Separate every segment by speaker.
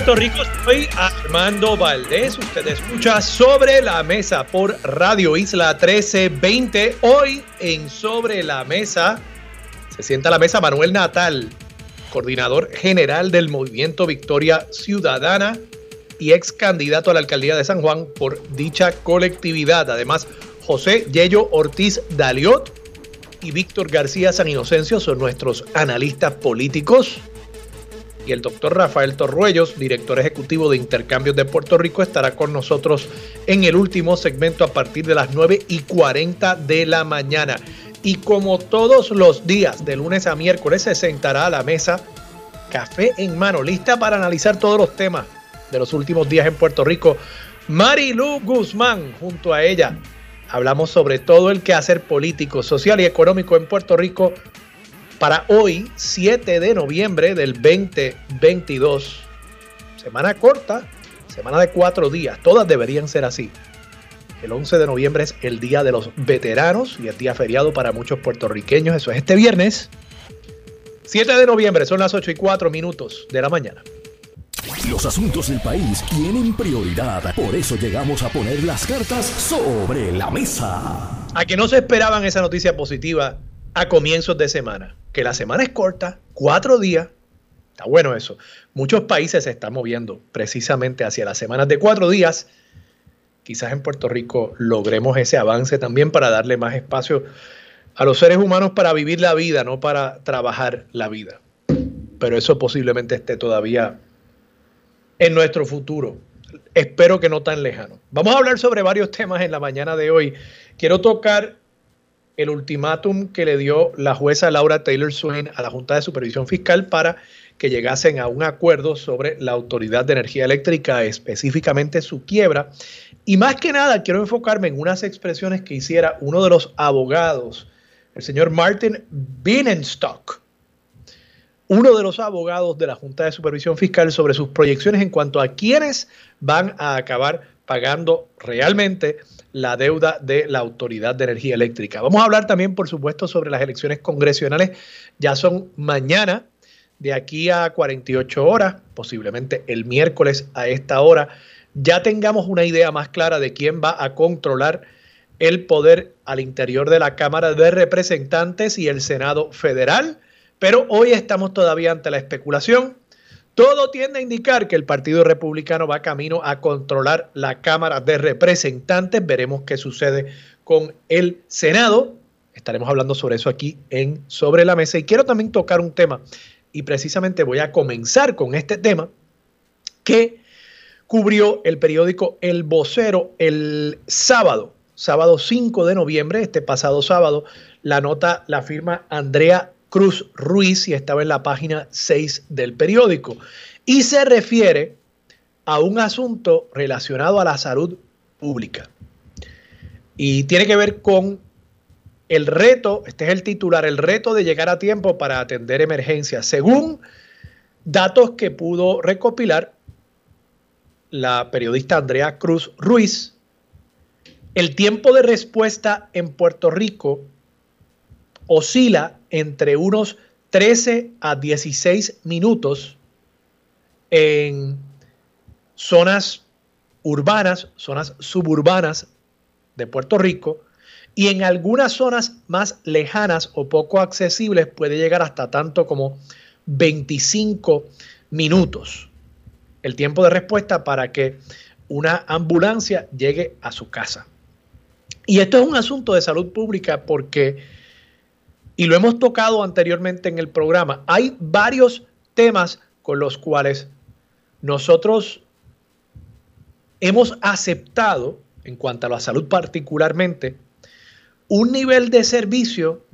Speaker 1: Puerto Rico, soy Armando Valdés. Usted escucha Sobre la Mesa por Radio Isla 1320. Hoy en Sobre la Mesa se sienta la mesa Manuel Natal, coordinador general del Movimiento Victoria Ciudadana y ex candidato a la alcaldía de San Juan por dicha colectividad. Además, José Yello Ortiz Daliot y Víctor García San Inocencio son nuestros analistas políticos y el doctor Rafael Torruellos, director ejecutivo de Intercambios de Puerto Rico, estará con nosotros en el último segmento a partir de las 9 y 40 de la mañana. Y como todos los días, de lunes a miércoles, se sentará a la mesa café en mano, lista para analizar todos los temas de los últimos días en Puerto Rico. Marilu Guzmán, junto a ella, hablamos sobre todo el quehacer político, social y económico en Puerto Rico para hoy, 7 de noviembre del 2022. Semana corta, semana de cuatro días, todas deberían ser así. El 11 de noviembre es el Día de los Veteranos y el día feriado para muchos puertorriqueños. Eso es este viernes. 7 de noviembre, son las 8 y 4 minutos de la mañana.
Speaker 2: Los asuntos del país tienen prioridad, por eso llegamos a poner las cartas sobre la mesa.
Speaker 1: A que no se esperaban esa noticia positiva a comienzos de semana que la semana es corta, cuatro días. Está bueno eso. Muchos países se están moviendo precisamente hacia las semanas de cuatro días. Quizás en Puerto Rico logremos ese avance también para darle más espacio a los seres humanos para vivir la vida, no para trabajar la vida. Pero eso posiblemente esté todavía en nuestro futuro. Espero que no tan lejano. Vamos a hablar sobre varios temas en la mañana de hoy. Quiero tocar el ultimátum que le dio la jueza Laura Taylor Swain a la Junta de Supervisión Fiscal para que llegasen a un acuerdo sobre la Autoridad de Energía Eléctrica, específicamente su quiebra. Y más que nada, quiero enfocarme en unas expresiones que hiciera uno de los abogados, el señor Martin Bienenstock, uno de los abogados de la Junta de Supervisión Fiscal sobre sus proyecciones en cuanto a quiénes van a acabar pagando realmente la deuda de la Autoridad de Energía Eléctrica. Vamos a hablar también, por supuesto, sobre las elecciones congresionales. Ya son mañana, de aquí a 48 horas, posiblemente el miércoles a esta hora, ya tengamos una idea más clara de quién va a controlar el poder al interior de la Cámara de Representantes y el Senado Federal. Pero hoy estamos todavía ante la especulación todo tiende a indicar que el Partido Republicano va camino a controlar la Cámara de Representantes. Veremos qué sucede con el Senado. Estaremos hablando sobre eso aquí en Sobre la Mesa. Y quiero también tocar un tema, y precisamente voy a comenzar con este tema, que cubrió el periódico El Vocero el sábado, sábado 5 de noviembre, este pasado sábado. La nota la firma Andrea Cruz Ruiz y estaba en la página 6 del periódico. Y se refiere a un asunto relacionado a la salud pública. Y tiene que ver con el reto, este es el titular, el reto de llegar a tiempo para atender emergencias. Según datos que pudo recopilar la periodista Andrea Cruz Ruiz, el tiempo de respuesta en Puerto Rico oscila entre unos 13 a 16 minutos en zonas urbanas, zonas suburbanas de Puerto Rico, y en algunas zonas más lejanas o poco accesibles puede llegar hasta tanto como 25 minutos. El tiempo de respuesta para que una ambulancia llegue a su casa. Y esto es un asunto de salud pública porque y lo hemos tocado anteriormente en el programa. Hay varios temas con los cuales nosotros hemos aceptado, en cuanto a la salud particularmente, un nivel de servicio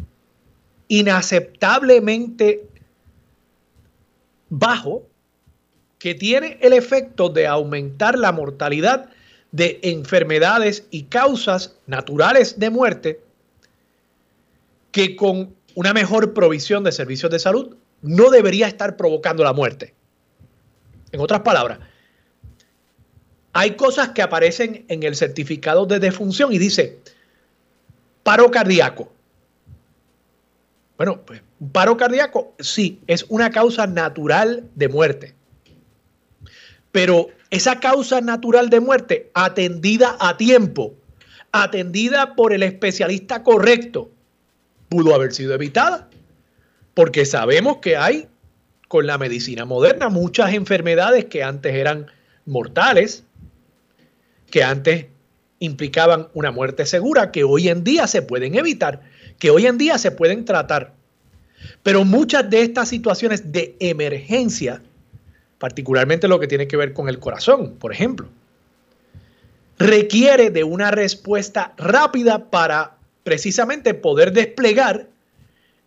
Speaker 1: inaceptablemente bajo que tiene el efecto de aumentar la mortalidad de enfermedades y causas naturales de muerte que con una mejor provisión de servicios de salud no debería estar provocando la muerte. En otras palabras, hay cosas que aparecen en el certificado de defunción y dice paro cardíaco. Bueno, pues paro cardíaco sí, es una causa natural de muerte. Pero esa causa natural de muerte atendida a tiempo, atendida por el especialista correcto, pudo haber sido evitada. Porque sabemos que hay con la medicina moderna muchas enfermedades que antes eran mortales, que antes implicaban una muerte segura, que hoy en día se pueden evitar, que hoy en día se pueden tratar. Pero muchas de estas situaciones de emergencia, particularmente lo que tiene que ver con el corazón, por ejemplo, requiere de una respuesta rápida para precisamente poder desplegar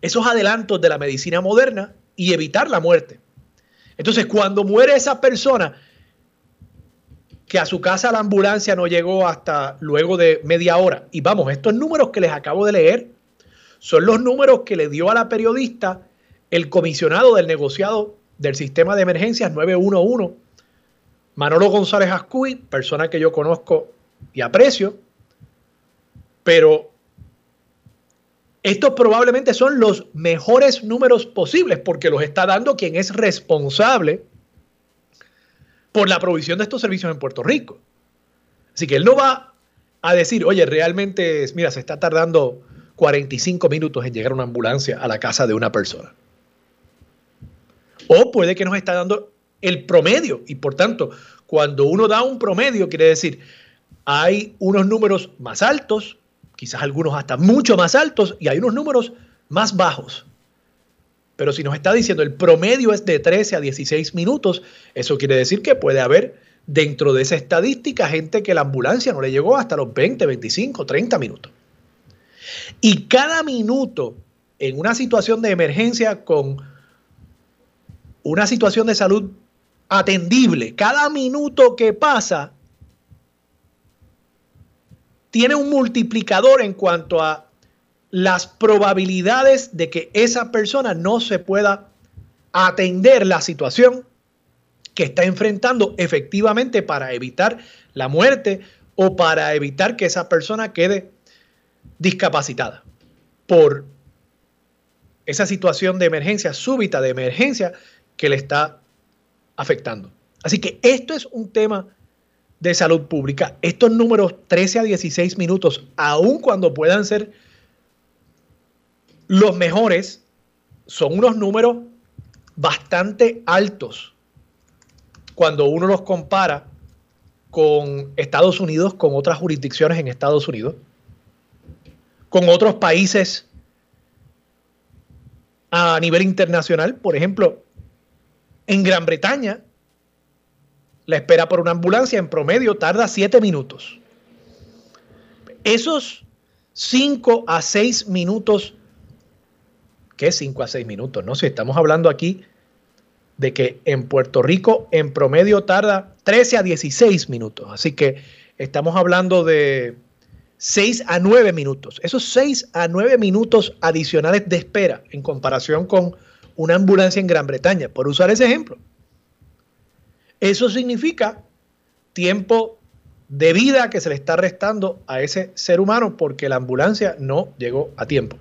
Speaker 1: esos adelantos de la medicina moderna y evitar la muerte. Entonces, cuando muere esa persona, que a su casa la ambulancia no llegó hasta luego de media hora. Y vamos, estos números que les acabo de leer son los números que le dio a la periodista el comisionado del negociado del sistema de emergencias 911, Manolo González Ascuy, persona que yo conozco y aprecio, pero estos probablemente son los mejores números posibles porque los está dando quien es responsable por la provisión de estos servicios en Puerto Rico. Así que él no va a decir, oye, realmente, mira, se está tardando 45 minutos en llegar una ambulancia a la casa de una persona. O puede que nos está dando el promedio y por tanto, cuando uno da un promedio, quiere decir, hay unos números más altos, quizás algunos hasta mucho más altos, y hay unos números más bajos. Pero si nos está diciendo el promedio es de 13 a 16 minutos, eso quiere decir que puede haber dentro de esa estadística gente que la ambulancia no le llegó hasta los 20, 25, 30 minutos. Y cada minuto en una situación de emergencia con una situación de salud atendible, cada minuto que pasa tiene un multiplicador en cuanto a las probabilidades de que esa persona no se pueda atender la situación que está enfrentando efectivamente para evitar la muerte o para evitar que esa persona quede discapacitada por esa situación de emergencia súbita, de emergencia que le está afectando. Así que esto es un tema de salud pública. Estos números 13 a 16 minutos, aun cuando puedan ser los mejores son unos números bastante altos cuando uno los compara con Estados Unidos, con otras jurisdicciones en Estados Unidos, con otros países a nivel internacional. Por ejemplo, en Gran Bretaña, la espera por una ambulancia en promedio tarda siete minutos. Esos cinco a seis minutos ¿qué 5 a 6 minutos? No sé, estamos hablando aquí de que en Puerto Rico en promedio tarda 13 a 16 minutos. Así que estamos hablando de 6 a 9 minutos. Esos 6 a 9 minutos adicionales de espera en comparación con una ambulancia en Gran Bretaña, por usar ese ejemplo. Eso significa tiempo de vida que se le está restando a ese ser humano porque la ambulancia no llegó a tiempo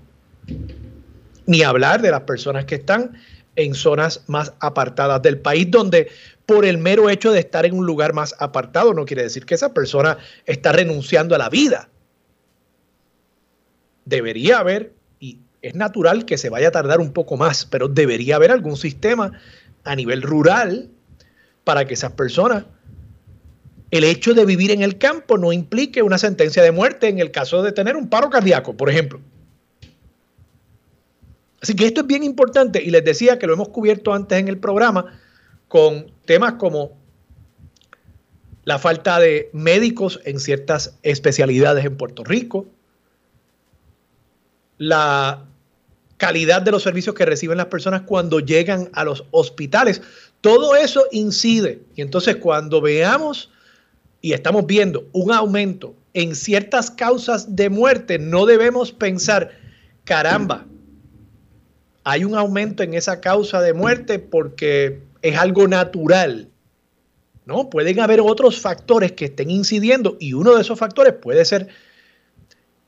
Speaker 1: ni hablar de las personas que están en zonas más apartadas del país, donde por el mero hecho de estar en un lugar más apartado no quiere decir que esa persona está renunciando a la vida. Debería haber, y es natural que se vaya a tardar un poco más, pero debería haber algún sistema a nivel rural para que esas personas, el hecho de vivir en el campo no implique una sentencia de muerte en el caso de tener un paro cardíaco, por ejemplo. Así que esto es bien importante y les decía que lo hemos cubierto antes en el programa con temas como la falta de médicos en ciertas especialidades en Puerto Rico, la calidad de los servicios que reciben las personas cuando llegan a los hospitales. Todo eso incide. Y entonces cuando veamos y estamos viendo un aumento en ciertas causas de muerte, no debemos pensar, caramba, hay un aumento en esa causa de muerte porque es algo natural. No, pueden haber otros factores que estén incidiendo y uno de esos factores puede ser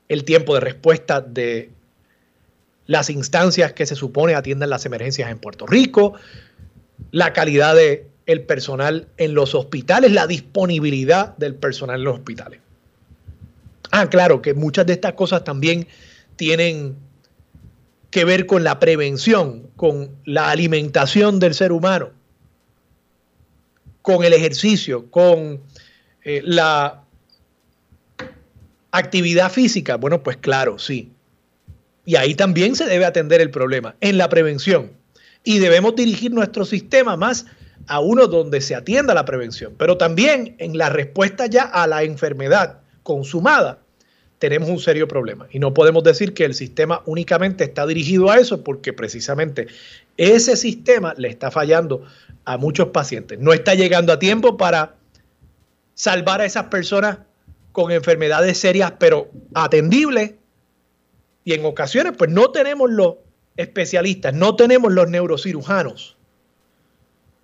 Speaker 1: el tiempo de respuesta de las instancias que se supone atienden las emergencias en Puerto Rico, la calidad del el personal en los hospitales, la disponibilidad del personal en los hospitales. Ah, claro que muchas de estas cosas también tienen que ver con la prevención, con la alimentación del ser humano, con el ejercicio, con eh, la actividad física. Bueno, pues claro, sí. Y ahí también se debe atender el problema, en la prevención. Y debemos dirigir nuestro sistema más a uno donde se atienda la prevención, pero también en la respuesta ya a la enfermedad consumada, tenemos un serio problema. Y no podemos decir que el sistema únicamente está dirigido a eso, porque precisamente ese sistema le está fallando a muchos pacientes. No está llegando a tiempo para salvar a esas personas con enfermedades serias, pero atendibles. Y en ocasiones, pues no tenemos los especialistas, no tenemos los neurocirujanos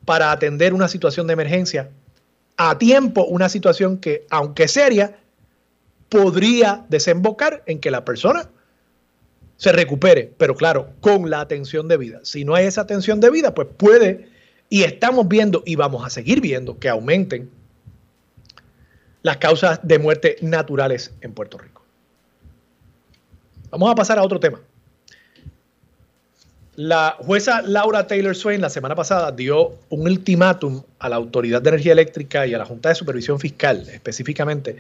Speaker 1: para atender una situación de emergencia a tiempo, una situación que, aunque seria, podría desembocar en que la persona se recupere, pero claro, con la atención debida. Si no hay esa atención debida, pues puede, y estamos viendo y vamos a seguir viendo que aumenten las causas de muerte naturales en Puerto Rico. Vamos a pasar a otro tema. La jueza Laura Taylor Swain la semana pasada dio un ultimátum a la Autoridad de Energía Eléctrica y a la Junta de Supervisión Fiscal específicamente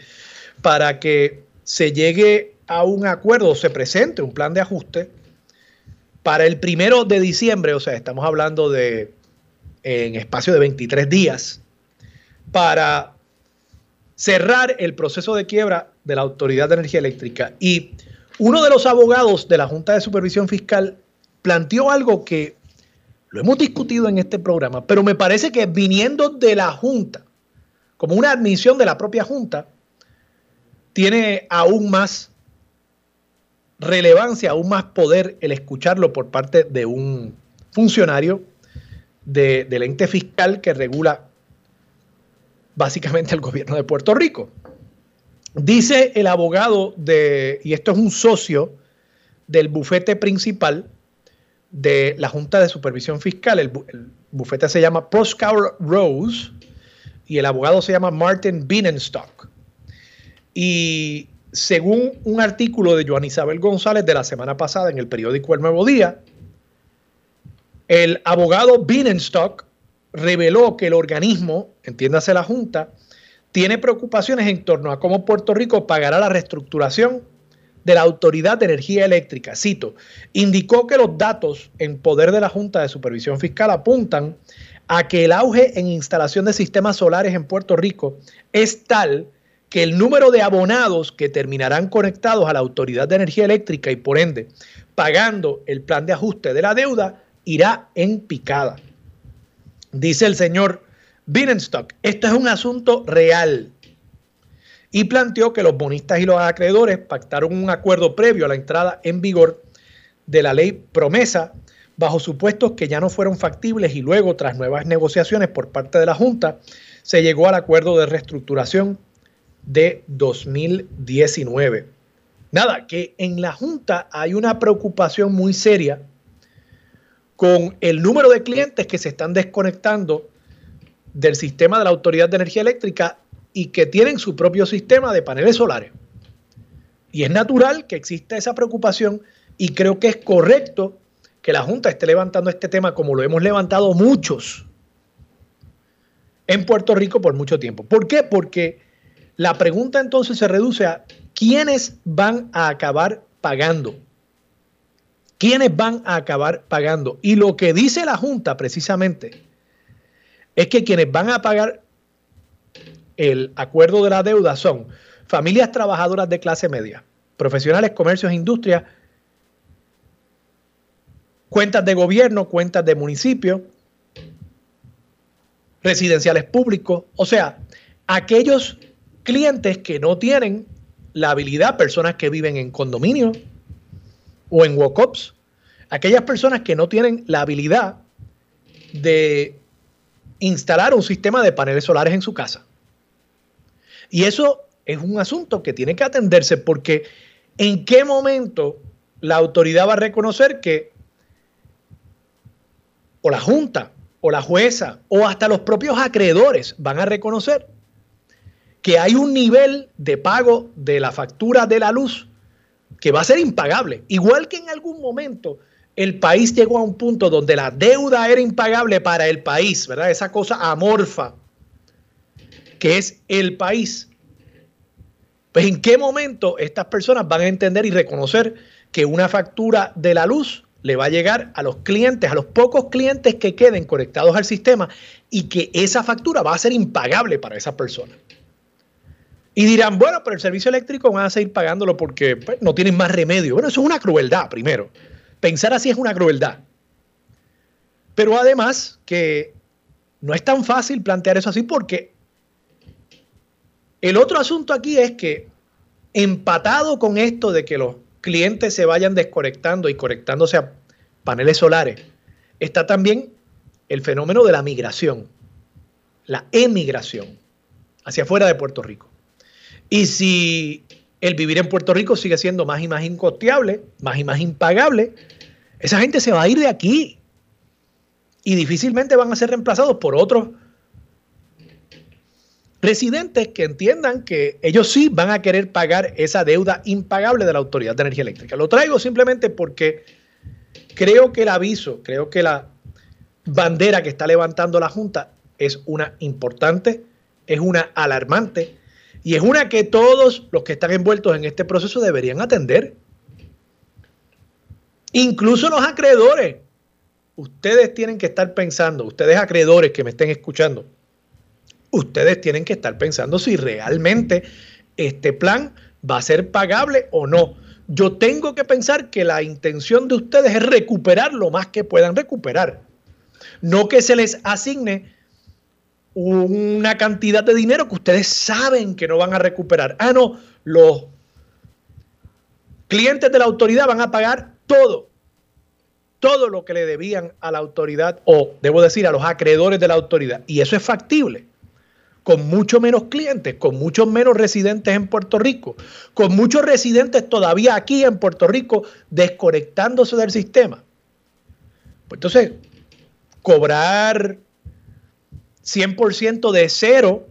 Speaker 1: para que se llegue a un acuerdo, se presente un plan de ajuste para el primero de diciembre, o sea, estamos hablando de en espacio de 23 días, para cerrar el proceso de quiebra de la Autoridad de Energía Eléctrica. Y uno de los abogados de la Junta de Supervisión Fiscal planteó algo que lo hemos discutido en este programa, pero me parece que viniendo de la Junta, como una admisión de la propia Junta, tiene aún más relevancia, aún más poder el escucharlo por parte de un funcionario del ente fiscal que regula básicamente el gobierno de Puerto Rico. Dice el abogado de, y esto es un socio del bufete principal de la Junta de Supervisión Fiscal. El, bufete se llama Proscour Rose y el abogado se llama Martin Bienenstock. Y según un artículo de Joan Isabel González de la semana pasada en el periódico El Nuevo Día, el abogado Bienenstock reveló que el organismo, entiéndase la Junta, tiene preocupaciones en torno a cómo Puerto Rico pagará la reestructuración de la Autoridad de Energía Eléctrica, cito, indicó que los datos en poder de la Junta de Supervisión Fiscal apuntan a que el auge en instalación de sistemas solares en Puerto Rico es tal que el número de abonados que terminarán conectados a la Autoridad de Energía Eléctrica y por ende pagando el plan de ajuste de la deuda irá en picada. Dice el señor Bienenstock, esto es un asunto real y planteó que los bonistas y los acreedores pactaron un acuerdo previo a la entrada en vigor de la ley promesa bajo supuestos que ya no fueron factibles y luego tras nuevas negociaciones por parte de la Junta se llegó al acuerdo de reestructuración de 2019. Nada, que en la Junta hay una preocupación muy seria con el número de clientes que se están desconectando del sistema de la Autoridad de Energía Eléctrica y que tienen su propio sistema de paneles solares. Y es natural que exista esa preocupación y creo que es correcto que la Junta esté levantando este tema como lo hemos levantado muchos en Puerto Rico por mucho tiempo. ¿Por qué? Porque la pregunta entonces se reduce a quiénes van a acabar pagando. ¿Quiénes van a acabar pagando? Y lo que dice la Junta precisamente es que quienes van a pagar el acuerdo de la deuda son familias trabajadoras de clase media, profesionales, comercios, industrias, cuentas de gobierno, cuentas de municipio, residenciales públicos, o sea, aquellos clientes que no tienen la habilidad, personas que viven en condominio o en walk-ups, aquellas personas que no tienen la habilidad de instalar un sistema de paneles solares en su casa. Y eso es un asunto que tiene que atenderse porque en qué momento la autoridad va a reconocer que o la Junta o la jueza o hasta los propios acreedores van a reconocer que hay un nivel de pago de la factura de la luz que va a ser impagable. Igual que en algún momento el país llegó a un punto donde la deuda era impagable para el país, ¿verdad? Esa cosa amorfa que es el país. Pues en qué momento estas personas van a entender y reconocer que una factura de la luz le va a llegar a los clientes, a los pocos clientes que queden conectados al sistema y que esa factura va a ser impagable para esa persona. Y dirán, bueno, pero el servicio eléctrico van a seguir pagándolo porque pues, no tienen más remedio. Bueno, eso es una crueldad, primero. Pensar así es una crueldad. Pero además que no es tan fácil plantear eso así porque el otro asunto aquí es que empatado con esto de que los clientes se vayan desconectando y conectándose a paneles solares, está también el fenómeno de la migración, la emigración hacia afuera de Puerto Rico. Y si el vivir en Puerto Rico sigue siendo más y más incosteable, más y más impagable, esa gente se va a ir de aquí y difícilmente van a ser reemplazados por otros residentes que entiendan que ellos sí van a querer pagar esa deuda impagable de la Autoridad de Energía Eléctrica. Lo traigo simplemente porque creo que el aviso, creo que la bandera que está levantando la Junta es una importante, es una alarmante y es una que todos los que están envueltos en este proceso deberían atender. Incluso los acreedores. Ustedes tienen que estar pensando, ustedes acreedores que me estén escuchando, ustedes tienen que estar pensando si realmente este plan va a ser pagable o no. Yo tengo que pensar que la intención de ustedes es recuperar lo más que puedan recuperar. No que se les asigne una cantidad de dinero que ustedes saben que no van a recuperar. Ah, no, los clientes de la autoridad van a pagar todo, todo lo que le debían a la autoridad, o debo decir, a los acreedores de la autoridad. Y eso es factible, con mucho menos clientes, con muchos menos residentes en Puerto Rico, con muchos residentes todavía aquí en Puerto Rico desconectándose del sistema. Pues entonces, cobrar 100% de cero,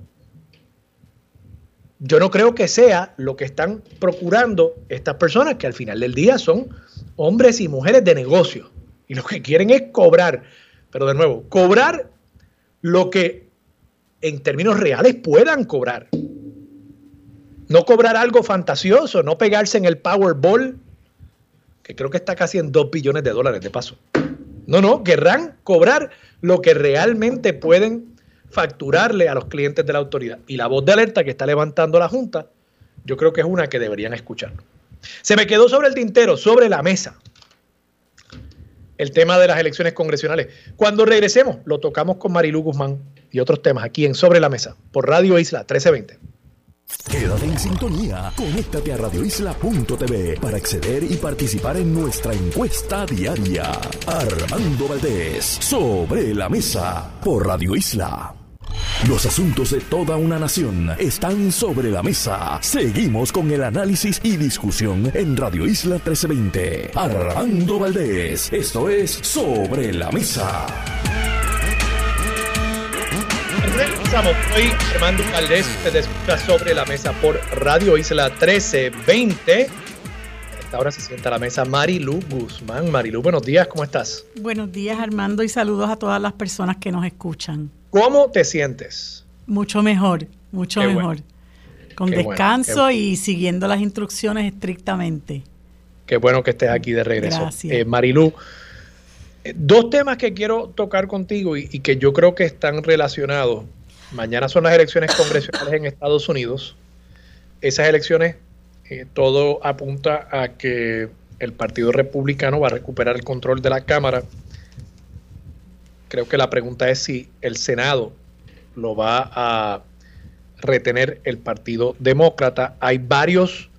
Speaker 1: yo no creo que sea lo que están procurando estas personas, que al final del día son hombres y mujeres de negocio. Y lo que quieren es cobrar, pero de nuevo, cobrar lo que en términos reales puedan cobrar. No cobrar algo fantasioso, no pegarse en el Powerball, que creo que está casi en 2 billones de dólares de paso. No, no, querrán cobrar lo que realmente pueden facturarle a los clientes de la autoridad. Y la voz de alerta que está levantando la Junta, yo creo que es una que deberían escuchar. Se me quedó sobre el tintero, sobre la mesa, el tema de las elecciones congresionales. Cuando regresemos, lo tocamos con Marilu Guzmán y otros temas aquí en Sobre la Mesa, por Radio Isla 1320.
Speaker 2: Quédate en sintonía. Conéctate a radioisla.tv para acceder y participar en nuestra encuesta diaria. Armando Valdés, sobre la mesa, por Radio Isla. Los asuntos de toda una nación están sobre la mesa. Seguimos con el análisis y discusión en Radio Isla 1320. Armando Valdés, esto es Sobre la Mesa.
Speaker 1: Regresamos. Soy Armando Valdés. Usted escucha Sobre la Mesa por Radio Isla 1320. Ahora se sienta a la mesa Marilu Guzmán. Marilu, buenos días, ¿cómo estás?
Speaker 3: Buenos días, Armando, y saludos a todas las personas que nos escuchan.
Speaker 1: ¿Cómo te sientes?
Speaker 3: Mucho mejor, mucho mejor. Con descanso y siguiendo las instrucciones estrictamente.
Speaker 1: Qué bueno que estés aquí de regreso. Gracias. Eh, Marilu, eh, dos temas que quiero tocar contigo y, que yo creo que están relacionados. Mañana son las elecciones congresionales en Estados Unidos. Esas elecciones, eh, todo apunta a que el Partido Republicano va a recuperar el control de la Cámara creo que la pregunta es si el Senado lo va a retener el Partido Demócrata. Hay varios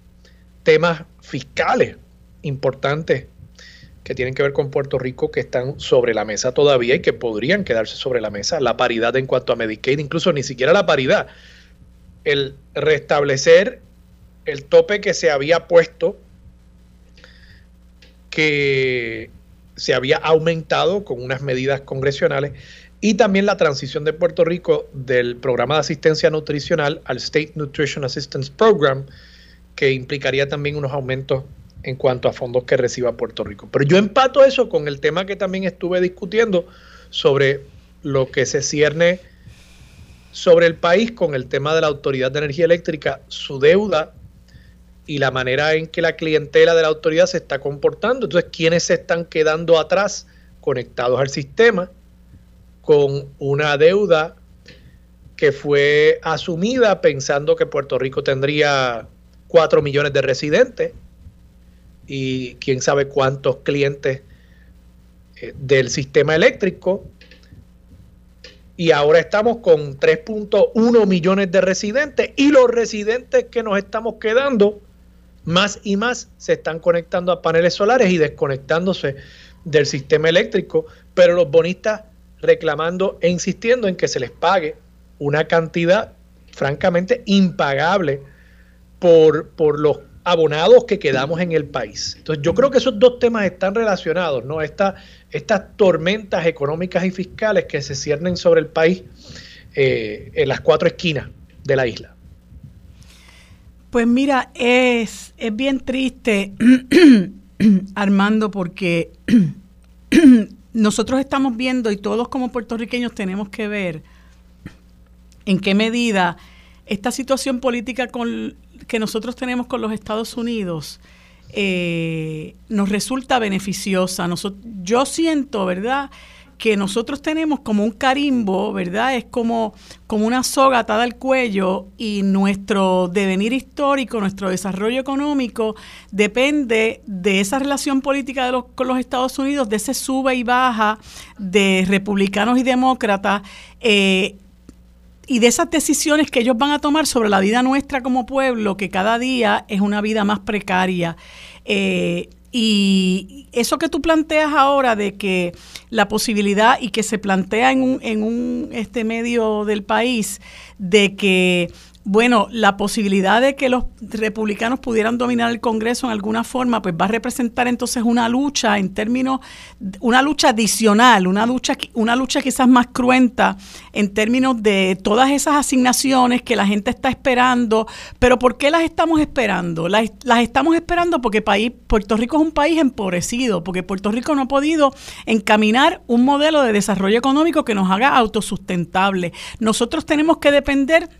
Speaker 1: temas fiscales importantes que tienen que ver con Puerto Rico que están sobre la mesa todavía y que podrían quedarse sobre la mesa. La paridad en cuanto a Medicaid, incluso ni siquiera la paridad. El restablecer el tope que se había puesto, que se había aumentado con unas medidas congresionales, y también la transición de Puerto Rico del programa de asistencia nutricional al State Nutrition Assistance Program, que implicaría también unos aumentos en cuanto a fondos que reciba Puerto Rico. Pero yo empato eso con el tema que también estuve discutiendo sobre lo que se cierne sobre el país con el tema de la Autoridad de Energía Eléctrica, su deuda y la manera en que la clientela de la autoridad se está comportando. Entonces, ¿quiénes se están quedando atrás conectados al sistema con una deuda que fue asumida pensando que Puerto Rico tendría 4 millones de residentes y quién sabe cuántos clientes eh, del sistema eléctrico. Y ahora estamos con 3.1 millones de residentes y los residentes que nos estamos quedando, más y más se están conectando a paneles solares y desconectándose del sistema eléctrico, pero los bonistas reclamando e insistiendo en que se les pague una cantidad francamente impagable por, por los abonados que quedamos en el país. Entonces yo creo que esos dos temas están relacionados, ¿no? estas tormentas económicas y fiscales que se ciernen sobre el país eh, en las cuatro esquinas de la isla.
Speaker 3: Pues mira, es, es bien triste, Armando, porque nosotros estamos viendo y todos como puertorriqueños tenemos que ver en qué medida esta situación política con que nosotros tenemos con los Estados Unidos eh, nos resulta beneficiosa. yo siento, ¿verdad? que nosotros tenemos como un carimbo, ¿verdad? Es como, como una soga atada al cuello y nuestro devenir histórico, nuestro desarrollo económico depende de esa relación política de los, con los Estados Unidos, de ese sube y baja de republicanos y demócratas. Eh, y de esas decisiones que ellos van a tomar sobre la vida nuestra como pueblo, que cada día es una vida más precaria. Eh, y eso que tú planteas ahora de que la posibilidad y que se plantea en un, en un este medio del país de que bueno, la posibilidad de que los republicanos pudieran dominar el Congreso en alguna forma, pues va a representar entonces una lucha en términos, una lucha adicional, una lucha, una lucha quizás más cruenta en términos de todas esas asignaciones que la gente está esperando. Pero ¿por qué las estamos esperando? Las, las estamos esperando porque país, Puerto Rico es un país empobrecido, porque Puerto Rico no ha podido encaminar un modelo de desarrollo económico que nos haga autosustentable. Nosotros tenemos que depender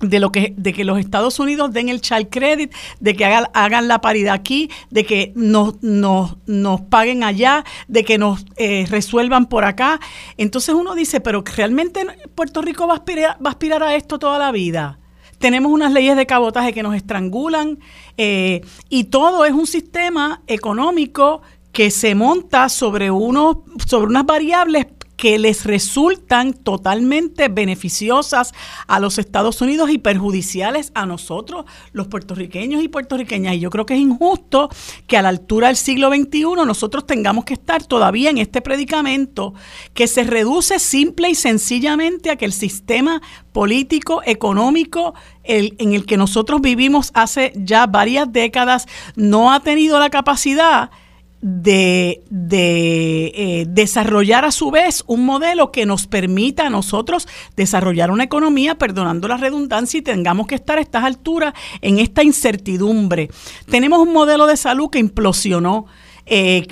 Speaker 3: de lo que de que los Estados Unidos den el child credit, de que hagan, hagan la paridad aquí, de que nos, nos, nos paguen allá, de que nos eh, resuelvan por acá. Entonces uno dice, pero realmente Puerto Rico va a aspirar, va a, aspirar a esto toda la vida. Tenemos unas leyes de cabotaje que nos estrangulan eh, y todo es un sistema económico que se monta sobre unos sobre unas variables que les resultan totalmente beneficiosas a los Estados Unidos y perjudiciales a nosotros, los puertorriqueños y puertorriqueñas. Y yo creo que es injusto que a la altura del siglo XXI nosotros tengamos que estar todavía en este predicamento que se reduce simple y sencillamente a que el sistema político, económico, en el que nosotros vivimos hace ya varias décadas, no ha tenido la capacidad de, eh, desarrollar a su vez un modelo que nos permita a nosotros desarrollar una economía, perdonando la redundancia, y tengamos que estar a estas alturas en esta incertidumbre. Tenemos un modelo de salud que implosionó. Eh,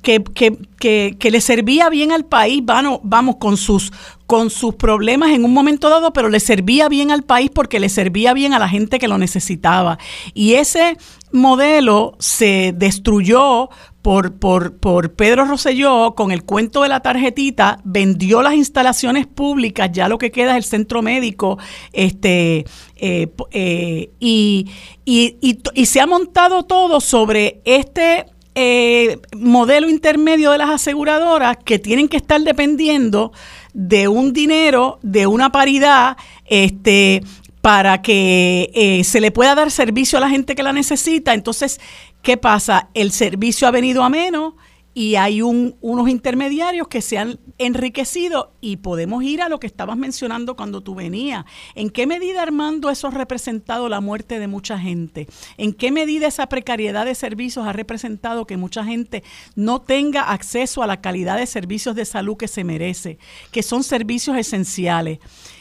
Speaker 3: que, que, que, le servía bien al país, vamos con sus con sus problemas en un momento dado, pero le servía bien al país porque le servía bien a la gente que lo necesitaba. Y ese modelo se destruyó por, por, por, Pedro Rosselló con el cuento de la tarjetita, vendió las instalaciones públicas, ya lo que queda es el centro médico, este, eh, eh, y, y, y, se ha montado todo sobre este eh, modelo intermedio de las aseguradoras que tienen que estar dependiendo de un dinero, de una paridad, este, para que eh, se le pueda dar servicio a la gente que la necesita. Entonces, ¿qué pasa? El servicio ha venido a menos y hay unos intermediarios que se han enriquecido y podemos ir a lo que estabas mencionando cuando tú venías. ¿En qué medida, Armando, eso ha representado la muerte de mucha gente? ¿En qué medida esa precariedad de servicios ha representado que mucha gente no tenga acceso a la calidad de servicios de salud que se merece, que son servicios esenciales?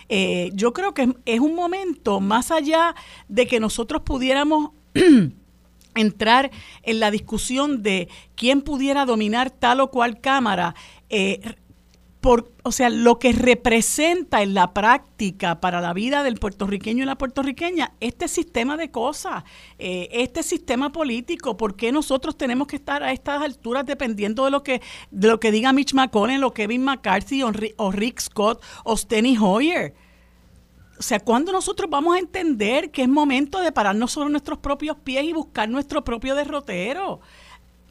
Speaker 3: Eh, yo creo que es un momento más allá de que nosotros pudiéramos entrar en la discusión de quién pudiera dominar tal o cual cámara. Eh, por, o sea, lo que representa en la práctica para la vida del puertorriqueño y la puertorriqueña, este sistema de cosas, eh, este sistema político, ¿por qué nosotros tenemos que estar a estas alturas dependiendo de lo que, de lo que diga Mitch McConnell o Kevin McCarthy o, o Rick Scott o Steny Hoyer? Sea, ¿cuándo nosotros vamos a entender que es momento de pararnos sobre nuestros propios pies y buscar nuestro propio derrotero?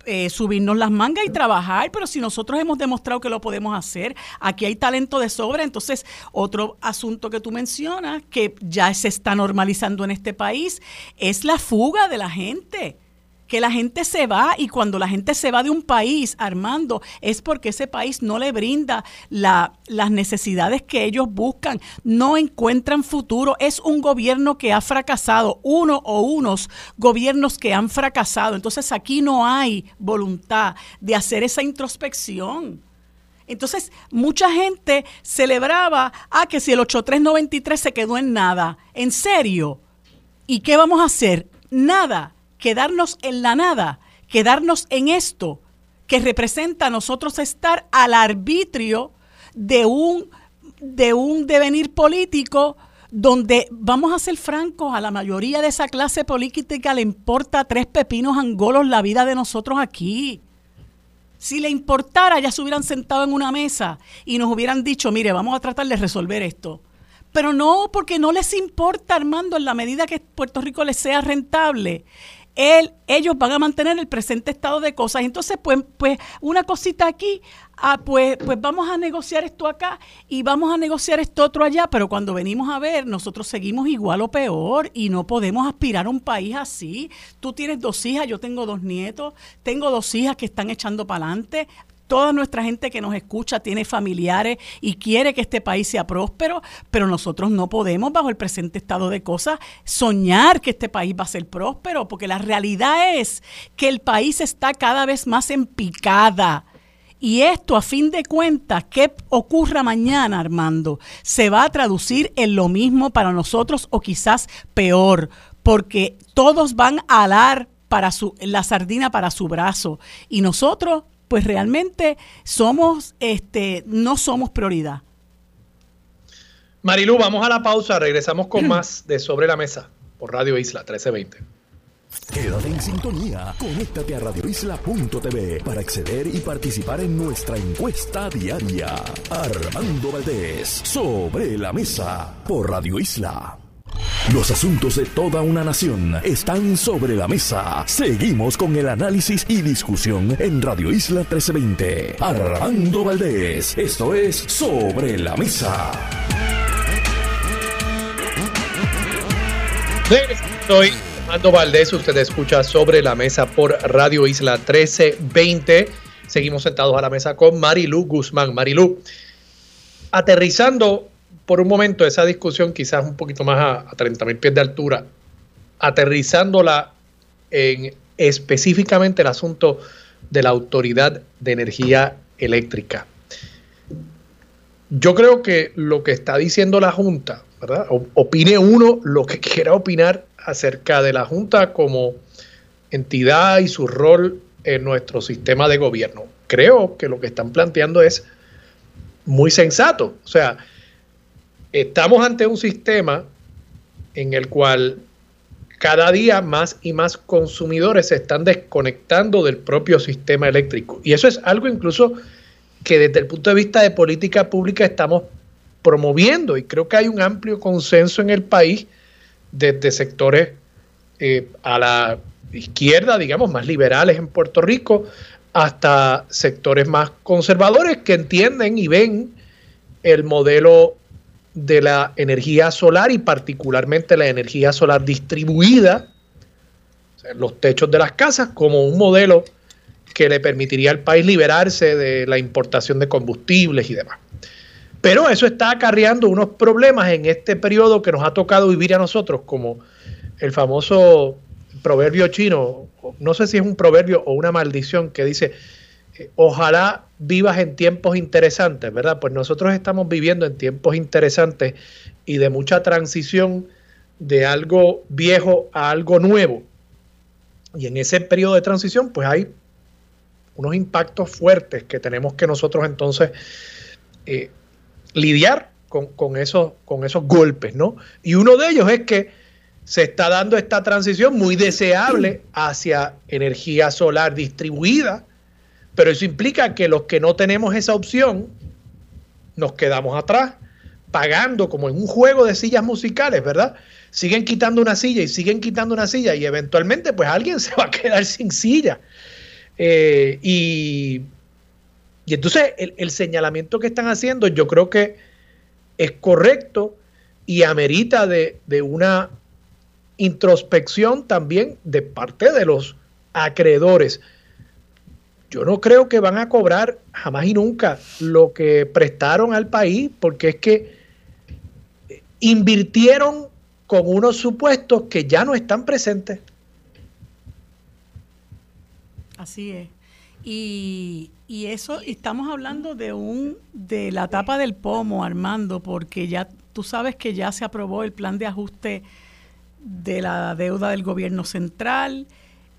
Speaker 3: Eh, subirnos las mangas y trabajar, pero si nosotros hemos demostrado que lo podemos hacer, aquí hay talento de sobra. Entonces, otro asunto que tú mencionas, que ya se está normalizando en este país, es la fuga de la gente que la gente se va y cuando la gente se va de un país, Armando, es porque ese país no le brinda la, las necesidades que ellos buscan, no encuentran futuro. Es un gobierno que ha fracasado, uno o unos gobiernos que han fracasado. Entonces aquí no hay voluntad de hacer esa introspección. Entonces, mucha gente celebraba, ah, que si el 8393 se quedó en nada. ¿En serio? ¿Y qué vamos a hacer? Nada quedarnos en la nada, quedarnos en esto que representa a nosotros estar al arbitrio de un, de un devenir político donde, vamos a ser francos, a la mayoría de esa clase política le importa tres pepinos angolos la vida de nosotros aquí. Si le importara, ya se hubieran sentado en una mesa y nos hubieran dicho, mire, vamos a tratar de resolver esto. Pero no, porque no les importa, Armando, en la medida que Puerto Rico les sea rentable ellos van a mantener el presente estado de cosas. Entonces, pues, pues una cosita aquí, ah, pues, pues vamos a negociar esto acá y vamos a negociar esto otro allá, pero cuando venimos a ver, nosotros seguimos igual o peor y no podemos aspirar a un país así. Tú tienes dos hijas, yo tengo dos nietos, tengo dos hijas que están echando para adelante toda nuestra gente que nos escucha tiene familiares y quiere que este país sea próspero, pero nosotros no podemos, bajo el presente estado de cosas, soñar que este país va a ser próspero, porque la realidad es que el país está cada vez más en picada. Y esto, a fin de cuentas, ¿qué ocurra mañana, Armando? Se va a traducir en lo mismo para nosotros o quizás peor, porque todos van a alar para su, la sardina para su brazo y nosotros pues realmente somos, este, no somos prioridad.
Speaker 1: Marilu, vamos a la pausa, regresamos con más de Sobre la Mesa por Radio Isla 1320.
Speaker 2: Quédate en sintonía, conéctate a radioisla.tv para acceder y participar en nuestra encuesta diaria. Armando Valdés, Sobre la Mesa por Radio Isla. Los asuntos de toda una nación están sobre la mesa. Seguimos con el análisis y discusión en Radio Isla 1320. Armando Valdés, esto es Sobre la Mesa.
Speaker 1: Soy Armando Valdés, usted escucha Sobre la Mesa por Radio Isla 1320. Seguimos sentados a la mesa con Marilu Guzmán. Marilu, aterrizando por un momento esa discusión, quizás un poquito más a, a 30 mil pies de altura, aterrizándola en específicamente el asunto de la Autoridad de Energía Eléctrica. Yo creo que lo que está diciendo la Junta, ¿verdad? Opine uno lo que quiera opinar acerca de la Junta como entidad y su rol en nuestro sistema de gobierno. Creo que lo que están planteando es muy sensato. O sea, Estamos ante un sistema en el cual cada día más y más consumidores se están desconectando del propio sistema eléctrico. Y eso es algo incluso que desde el punto de vista de política pública estamos promoviendo y creo que hay un amplio consenso en el país desde sectores eh, a la izquierda, digamos, más liberales en Puerto Rico, hasta sectores más conservadores que entienden y ven el modelo de la energía solar y particularmente la energía solar distribuida, los techos de las casas, como un modelo que le permitiría al país liberarse de la importación de combustibles y demás. Pero eso está acarreando unos problemas en este periodo que nos ha tocado vivir a nosotros, como el famoso proverbio chino, no sé si es un proverbio o una maldición que dice, ojalá vivas en tiempos interesantes, ¿verdad? Pues nosotros estamos viviendo en tiempos interesantes y de mucha transición de algo viejo a algo nuevo. Y en ese periodo de transición, pues hay unos impactos fuertes que tenemos que nosotros entonces eh, lidiar con, esos, con esos golpes, ¿no? Y uno de ellos es que se está dando esta transición muy deseable hacia energía solar distribuida, pero eso implica que los que no tenemos esa opción nos quedamos atrás, pagando como en un juego de sillas musicales, ¿verdad? Siguen quitando una silla y siguen quitando una silla y eventualmente pues alguien se va a quedar sin silla. Eh, y, y, entonces el, el señalamiento que están haciendo yo creo que es correcto y amerita de, de una introspección también de parte de los acreedores. Yo no creo que van a cobrar jamás y nunca lo que prestaron al país, porque es que invirtieron con unos supuestos que ya no están presentes.
Speaker 3: Así es. Y, y eso, estamos hablando de un de la tapa del pomo, Armando, porque ya tú sabes que ya se aprobó el plan de ajuste de la deuda del gobierno central,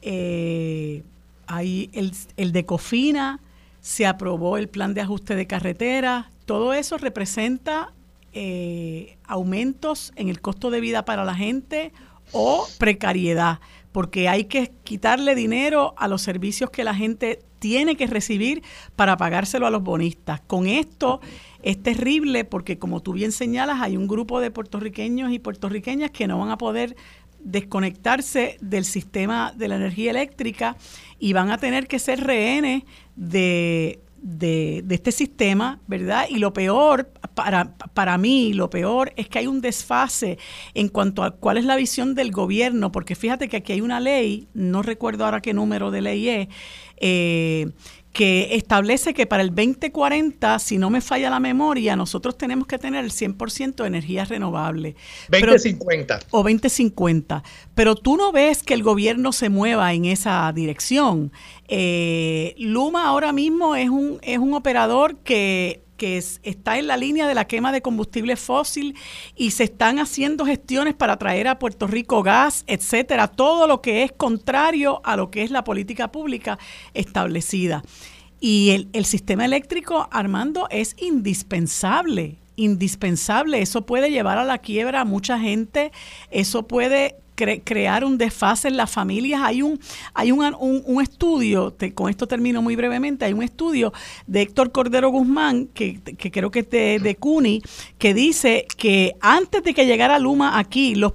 Speaker 3: eh, hay el, el, de Cofina, se aprobó el plan de ajuste de carretera, todo eso representa eh, aumentos en el costo de vida para la gente o precariedad, porque hay que quitarle dinero a los servicios que la gente tiene que recibir para pagárselo a los bonistas. Con esto es terrible porque, como tú bien señalas, hay un grupo de puertorriqueños y puertorriqueñas que no van a poder desconectarse del sistema de la energía eléctrica y van a tener que ser rehenes de, de, este sistema, ¿verdad? Y lo peor, para, para mí, lo peor es que hay un desfase en cuanto a cuál es la visión del gobierno, porque fíjate que aquí hay una ley, no recuerdo ahora qué número de ley es, eh, que establece que para el 2040, si no me falla la memoria, nosotros tenemos que tener el 100% de energía renovable.
Speaker 1: 2050.
Speaker 3: o 2050. Pero tú no ves que el gobierno se mueva en esa dirección. Eh, Luma ahora mismo es un, es un operador que que está en la línea de la quema de combustible fósil y se están haciendo gestiones para traer a Puerto Rico gas, etcétera, todo lo que es contrario a lo que es la política pública establecida. Y el, el sistema eléctrico, Armando, es indispensable indispensable. Eso puede llevar a la quiebra a mucha gente, eso puede crear un desfase en las familias. Hay un, hay un, un, estudio, con esto termino muy brevemente, hay un estudio de Héctor Cordero Guzmán, que, que creo que es de, de, CUNY, que dice que antes de que llegara Luma aquí, los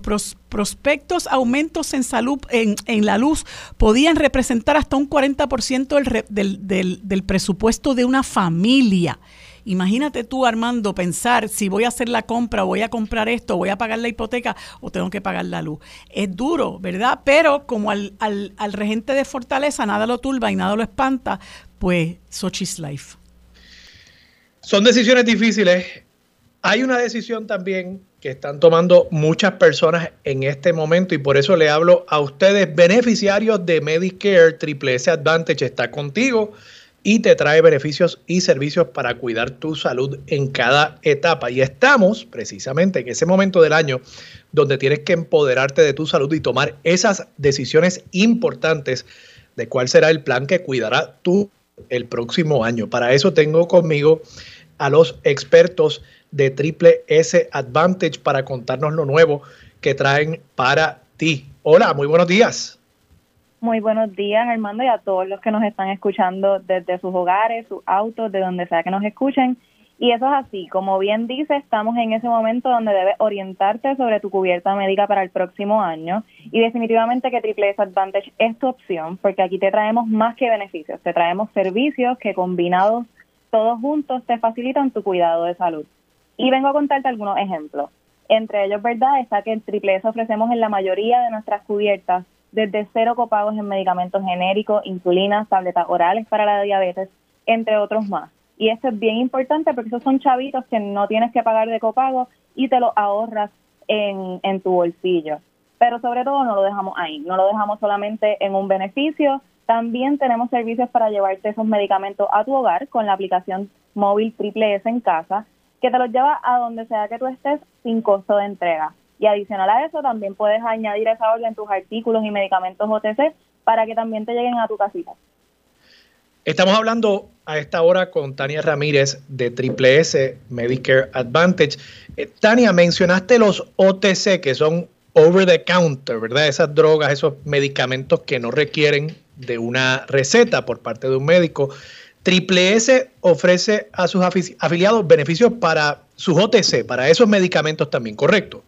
Speaker 3: prospectos aumentos en salud en, en, la luz podían representar hasta un 40% del, del, del, del presupuesto de una familia. Imagínate tú, Armando, pensar si voy a hacer la compra, voy a comprar esto, voy a pagar la hipoteca o tengo que pagar la luz. Es duro, ¿verdad? Pero como al, al, al regente de Fortaleza nada lo turba y nada lo espanta, pues Sochi's life.
Speaker 1: Son decisiones difíciles. Hay una decisión también que están tomando muchas personas en este momento y por eso le hablo a ustedes, beneficiarios de Medicare Triple S Advantage, está contigo y te trae beneficios y servicios para cuidar tu salud en cada etapa. Y estamos precisamente en ese momento del año donde tienes que empoderarte de tu salud y tomar esas decisiones importantes de cuál será el plan que cuidará tú el próximo año. Para eso tengo conmigo a los expertos de Triple S Advantage para contarnos lo nuevo que traen para ti. Hola, muy buenos días.
Speaker 4: Muy buenos días, Armando, y a todos los que nos están escuchando desde sus hogares, sus autos, de donde sea que nos escuchen. Y eso es así, como bien dice, estamos en ese momento donde debes orientarte sobre tu cubierta médica para el próximo año y definitivamente que Triple S Advantage es tu opción porque aquí te traemos más que beneficios, te traemos servicios que combinados todos juntos te facilitan tu cuidado de salud. Y vengo a contarte algunos ejemplos. Entre ellos, ¿verdad? Está que en Triple S ofrecemos en la mayoría de nuestras cubiertas desde cero copagos en medicamentos genéricos, insulinas, tabletas orales para la diabetes, entre otros más. Y esto es bien importante porque esos son chavitos que no tienes que pagar de copago y te los ahorras en, en tu bolsillo. Pero sobre todo no lo dejamos ahí, no lo dejamos solamente en un beneficio, también tenemos servicios para llevarte esos medicamentos a tu hogar con la aplicación móvil Triple S en casa, que te los lleva a donde sea que tú estés sin costo de entrega. Y adicional a eso, también puedes añadir esa orden tus artículos y medicamentos OTC para que también te lleguen a tu casita.
Speaker 1: Estamos hablando a esta hora con Tania Ramírez de Triple S Medicare Advantage. Eh, Tania, mencionaste los OTC, que son over the counter, ¿verdad? Esas drogas, esos medicamentos que no requieren de una receta por parte de un médico. Triple S ofrece a sus afiliados beneficios para sus OTC, para esos medicamentos también, ¿correcto?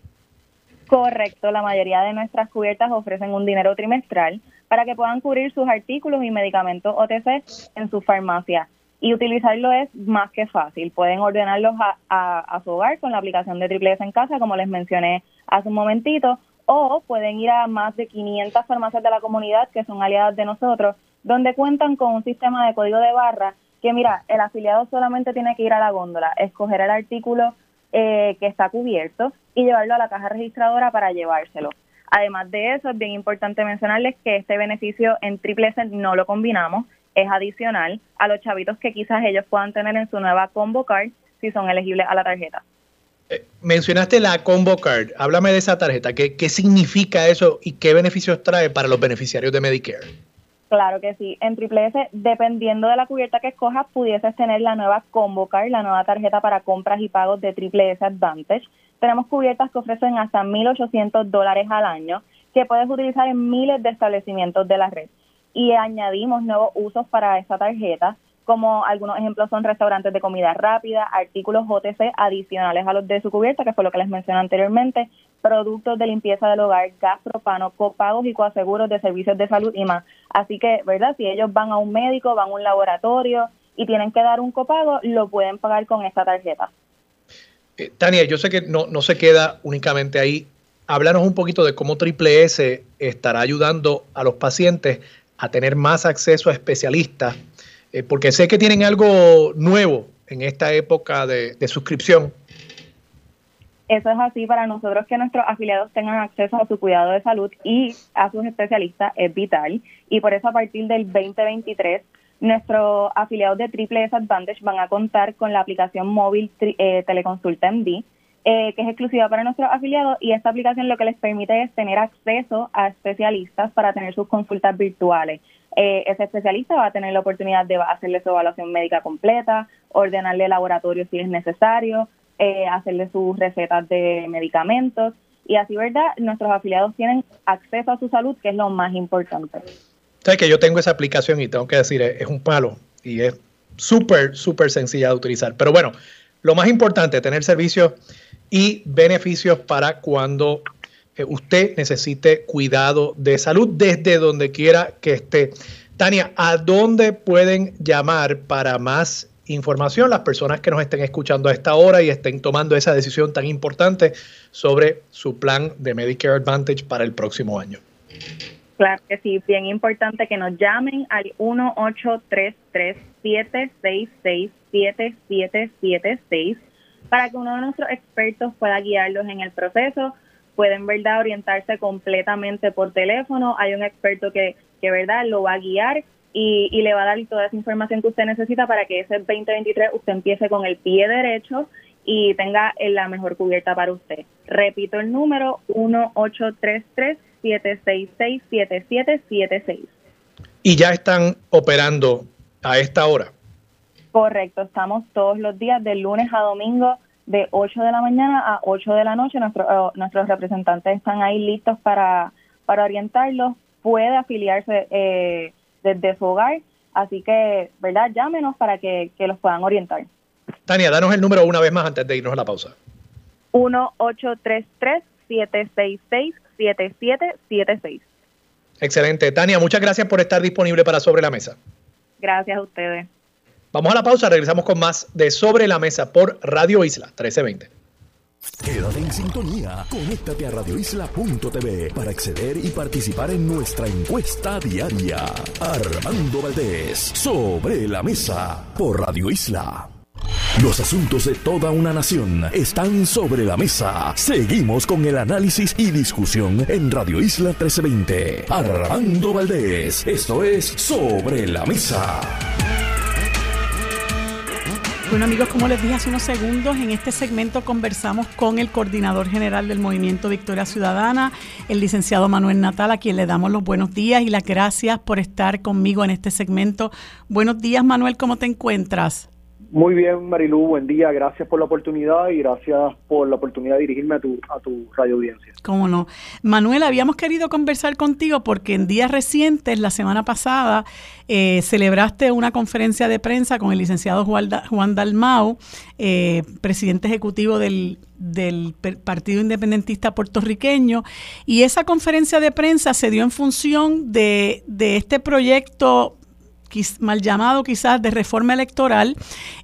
Speaker 4: Correcto, la mayoría de nuestras cubiertas ofrecen un dinero trimestral para que puedan cubrir sus artículos y medicamentos OTC en su farmacia. Y utilizarlo es más que fácil. Pueden ordenarlos a, su hogar con la aplicación de Triple S en casa, como les mencioné hace un momentito, o pueden ir a más de 500 farmacias de la comunidad que son aliadas de nosotros, donde cuentan con un sistema de código de barra que, mira, el afiliado solamente tiene que ir a la góndola, escoger el artículo eh, que está cubierto y llevarlo a la caja registradora para llevárselo. Además de eso, es bien importante mencionarles que este beneficio en Triple S no lo combinamos, es adicional a los chavitos que quizás ellos puedan tener en su nueva Combo Card si son elegibles a la tarjeta.
Speaker 1: Eh, mencionaste la Combo Card, háblame de esa tarjeta, ¿Qué, ¿qué significa eso y qué beneficios trae para los beneficiarios de Medicare?
Speaker 4: Claro que sí. En Triple S, dependiendo de la cubierta que escojas, pudieses tener la nueva Combo Card, la nueva tarjeta para compras y pagos de Triple S Advantage. Tenemos cubiertas que ofrecen hasta 1.800 dólares al año que puedes utilizar en miles de establecimientos de la red. Y añadimos nuevos usos para esta tarjeta, como algunos ejemplos son restaurantes de comida rápida, artículos OTC adicionales a los de su cubierta, que fue lo que les mencioné anteriormente, productos de limpieza del hogar, gas propano, copagos y coaseguros de servicios de salud y más. Así que, ¿verdad? Si ellos van a un médico, van a un laboratorio y tienen que dar un copago, lo pueden pagar con esta tarjeta.
Speaker 1: Eh, Tania, yo sé que no, no se queda únicamente ahí. Háblanos un poquito de cómo Triple S estará ayudando a los pacientes a tener más acceso a especialistas, eh, porque sé que tienen algo nuevo en esta época de suscripción.
Speaker 4: Eso es así para nosotros que nuestros afiliados tengan acceso a su cuidado de salud y a sus especialistas es vital. Y por eso a partir del 2023 nuestros afiliados de Triple S Advantage van a contar con la aplicación móvil eh, Teleconsulta MD eh, que es exclusiva para nuestros afiliados y esta aplicación lo que les permite es tener acceso a especialistas para tener sus consultas virtuales. Eh, ese especialista va a tener la oportunidad de hacerle su evaluación médica completa, ordenarle laboratorio si es necesario, eh, hacerle sus recetas de medicamentos y así, ¿verdad? Nuestros afiliados tienen acceso a su salud, que es lo más importante.
Speaker 1: Sabes que yo tengo esa aplicación y tengo que decir, es un palo y es súper, súper sencilla de utilizar. Pero bueno, lo más importante, tener servicios y beneficios para cuando eh, usted necesite cuidado de salud desde donde quiera que esté. Tania, ¿a dónde pueden llamar para más información las personas que nos estén escuchando a esta hora y estén tomando esa decisión tan importante sobre su plan de Medicare Advantage para el próximo año.
Speaker 4: Claro que sí, bien importante que nos llamen al 1-833-766-7776 para que uno de nuestros expertos pueda guiarlos en el proceso. Pueden, ¿verdad?, orientarse completamente por teléfono. Hay un experto que, que ¿verdad?, lo va a guiar y, le va a dar toda esa información que usted necesita para que ese 2023 usted empiece con el pie derecho y tenga la mejor cubierta para usted. Repito el número 1833-766-7776.
Speaker 1: ¿Y ya están operando a esta hora?
Speaker 4: Correcto, estamos todos los días de lunes a domingo de 8 de la mañana a 8 de la noche. Nuestro, nuestros representantes están ahí listos para, para orientarlos. Puede afiliarse eh, desde su hogar. Así que, ¿verdad? Llámenos para que, los puedan orientar.
Speaker 1: Tania, danos el número una vez más antes de irnos a la pausa.
Speaker 4: 1-833-766-7776.
Speaker 1: Excelente. Tania, muchas gracias por estar disponible para Sobre la Mesa.
Speaker 4: Gracias a ustedes.
Speaker 1: Vamos a la pausa, regresamos con más de Sobre la Mesa por Radio Isla 1320.
Speaker 2: Quédate en sintonía, conéctate a radioisla.tv para acceder y participar en nuestra encuesta diaria. Armando Valdés, Sobre la Mesa por Radio Isla. Los asuntos de toda una nación están sobre la mesa. Seguimos con el análisis y discusión en Radio Isla 1320. Armando Valdés, esto es Sobre la Mesa.
Speaker 3: Bueno amigos, como les dije hace unos segundos, en este segmento conversamos con el coordinador general del Movimiento Victoria Ciudadana, el licenciado Manuel Natal, a quien le damos los buenos días y las gracias por estar conmigo en este segmento. Buenos días Manuel, ¿cómo te encuentras?
Speaker 5: Muy bien, Marilu, buen día. Gracias por la oportunidad y gracias por la oportunidad de dirigirme a tu, a tu radio audiencia.
Speaker 3: Cómo no. Manuel, habíamos querido conversar contigo porque en días recientes, la semana pasada, eh, celebraste una conferencia de prensa con el licenciado Juan Dalmau, eh, presidente ejecutivo del, del Partido Independentista Puertorriqueño, y esa conferencia de prensa se dio en función de, de este proyecto mal llamado quizás de reforma electoral.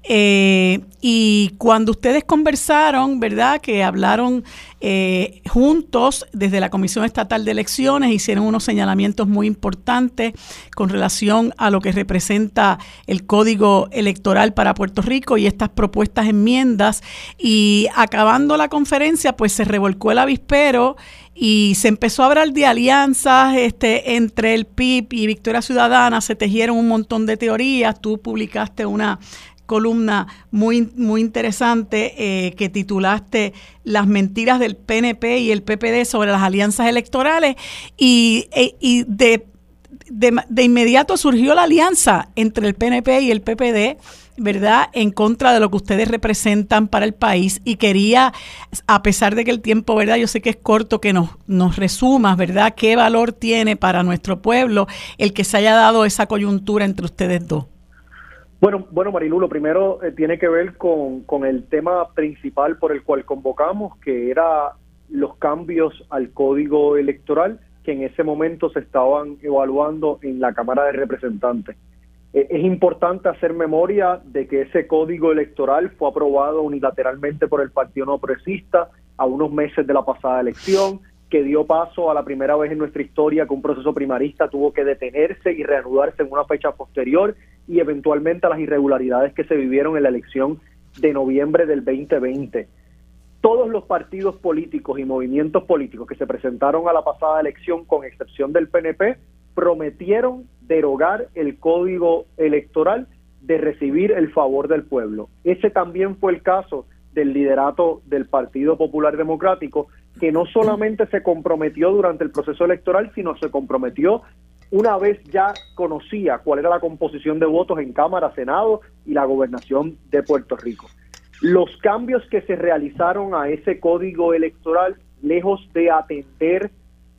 Speaker 3: Eh, y cuando ustedes conversaron, ¿verdad? Que hablaron eh, juntos desde la Comisión Estatal de Elecciones, hicieron unos señalamientos muy importantes con relación a lo que representa el código electoral para Puerto Rico y estas propuestas enmiendas. Y acabando la conferencia, pues se revolcó el avispero y se empezó a hablar de alianzas este, entre el PIB y Victoria Ciudadana, se tejieron un montón de teorías, tú publicaste una columna muy, muy interesante eh, que titulaste Las mentiras del PNP y el PPD sobre las alianzas electorales y, e, y de, de, de inmediato surgió la alianza entre el PNP y el PPD ¿verdad?, en contra de lo que ustedes representan para el país y quería, a pesar de que el tiempo, ¿verdad?, yo sé que es corto, que nos, nos resumas, ¿verdad?, qué valor tiene para nuestro pueblo el que se haya dado esa coyuntura entre ustedes dos.
Speaker 5: Bueno, bueno Marilu, lo primero eh, tiene que ver con, con el tema principal por el cual convocamos, que era los cambios al código electoral que en ese momento se estaban evaluando en la Cámara de Representantes. Eh, es importante hacer memoria de que ese código electoral fue aprobado unilateralmente por el Partido No Progresista a unos meses de la pasada elección, que dio paso a la primera vez en nuestra historia que un proceso primarista tuvo que detenerse y reanudarse en una fecha posterior y eventualmente a las irregularidades que se vivieron en la elección de noviembre del 2020. Todos los partidos políticos y movimientos políticos que se presentaron a la pasada elección, con excepción del PNP, prometieron derogar el código electoral de recibir el favor del pueblo. Ese también fue el caso del liderato del Partido Popular Democrático, que no solamente se comprometió durante el proceso electoral, sino se comprometió una vez ya conocía cuál era la composición de votos en Cámara, Senado y la gobernación de Puerto Rico. Los cambios que se realizaron a ese código electoral, lejos de atender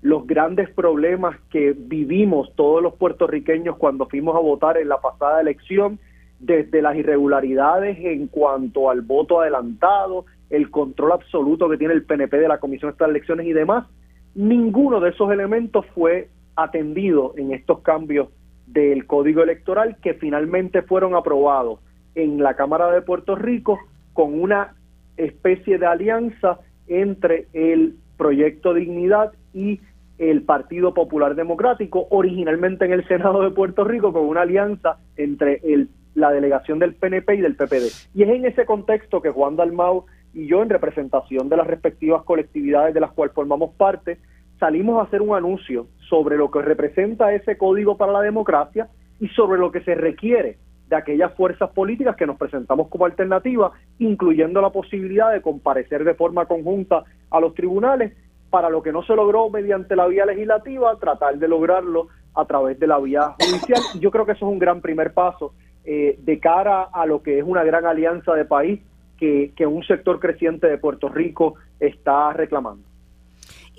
Speaker 5: los grandes problemas que vivimos todos los puertorriqueños cuando fuimos a votar en la pasada elección, desde las irregularidades en cuanto al voto adelantado, el control absoluto que tiene el PNP de la Comisión de estas elecciones y demás, ninguno de esos elementos fue atendido en estos cambios del código electoral que finalmente fueron aprobados en la Cámara de Puerto Rico con una especie de alianza entre el proyecto Dignidad y el Partido Popular Democrático, originalmente en el Senado de Puerto Rico, con una alianza entre el, la delegación del PNP y del PPD. Y es en ese contexto que Juan Dalmau y yo, en representación de las respectivas colectividades de las cuales formamos parte, salimos a hacer un anuncio sobre lo que representa ese código para la democracia y sobre lo que se requiere de aquellas fuerzas políticas que nos presentamos como alternativa, incluyendo la posibilidad de comparecer de forma conjunta a los tribunales para lo que no se logró mediante la vía legislativa, tratar de lograrlo a través de la vía judicial. Yo creo que eso es un gran primer paso eh, de cara a lo que es una gran alianza de país que, que un sector creciente de Puerto Rico está reclamando.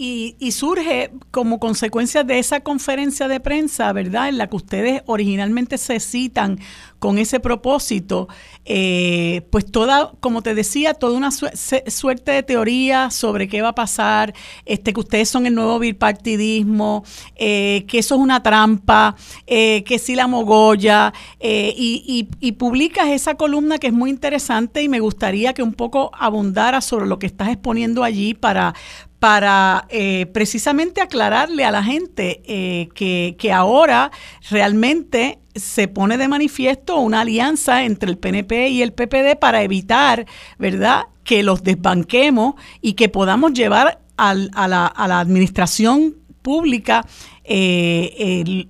Speaker 3: Y, surge como consecuencia de esa conferencia de prensa, ¿verdad? En la que ustedes originalmente se citan con ese propósito, eh, pues toda, como te decía, toda una suerte de teoría sobre qué va a pasar, este, que ustedes son el nuevo bipartidismo, eh, que eso es una trampa, eh, que sí la mogolla, y, y publicas esa columna que es muy interesante y me gustaría que un poco abundara sobre lo que estás exponiendo allí para, para eh, precisamente aclararle a la gente eh, que, ahora realmente se pone de manifiesto una alianza entre el PNP y el PPD para evitar, ¿verdad?, que los desbanquemos y que podamos llevar a, la, administración pública eh,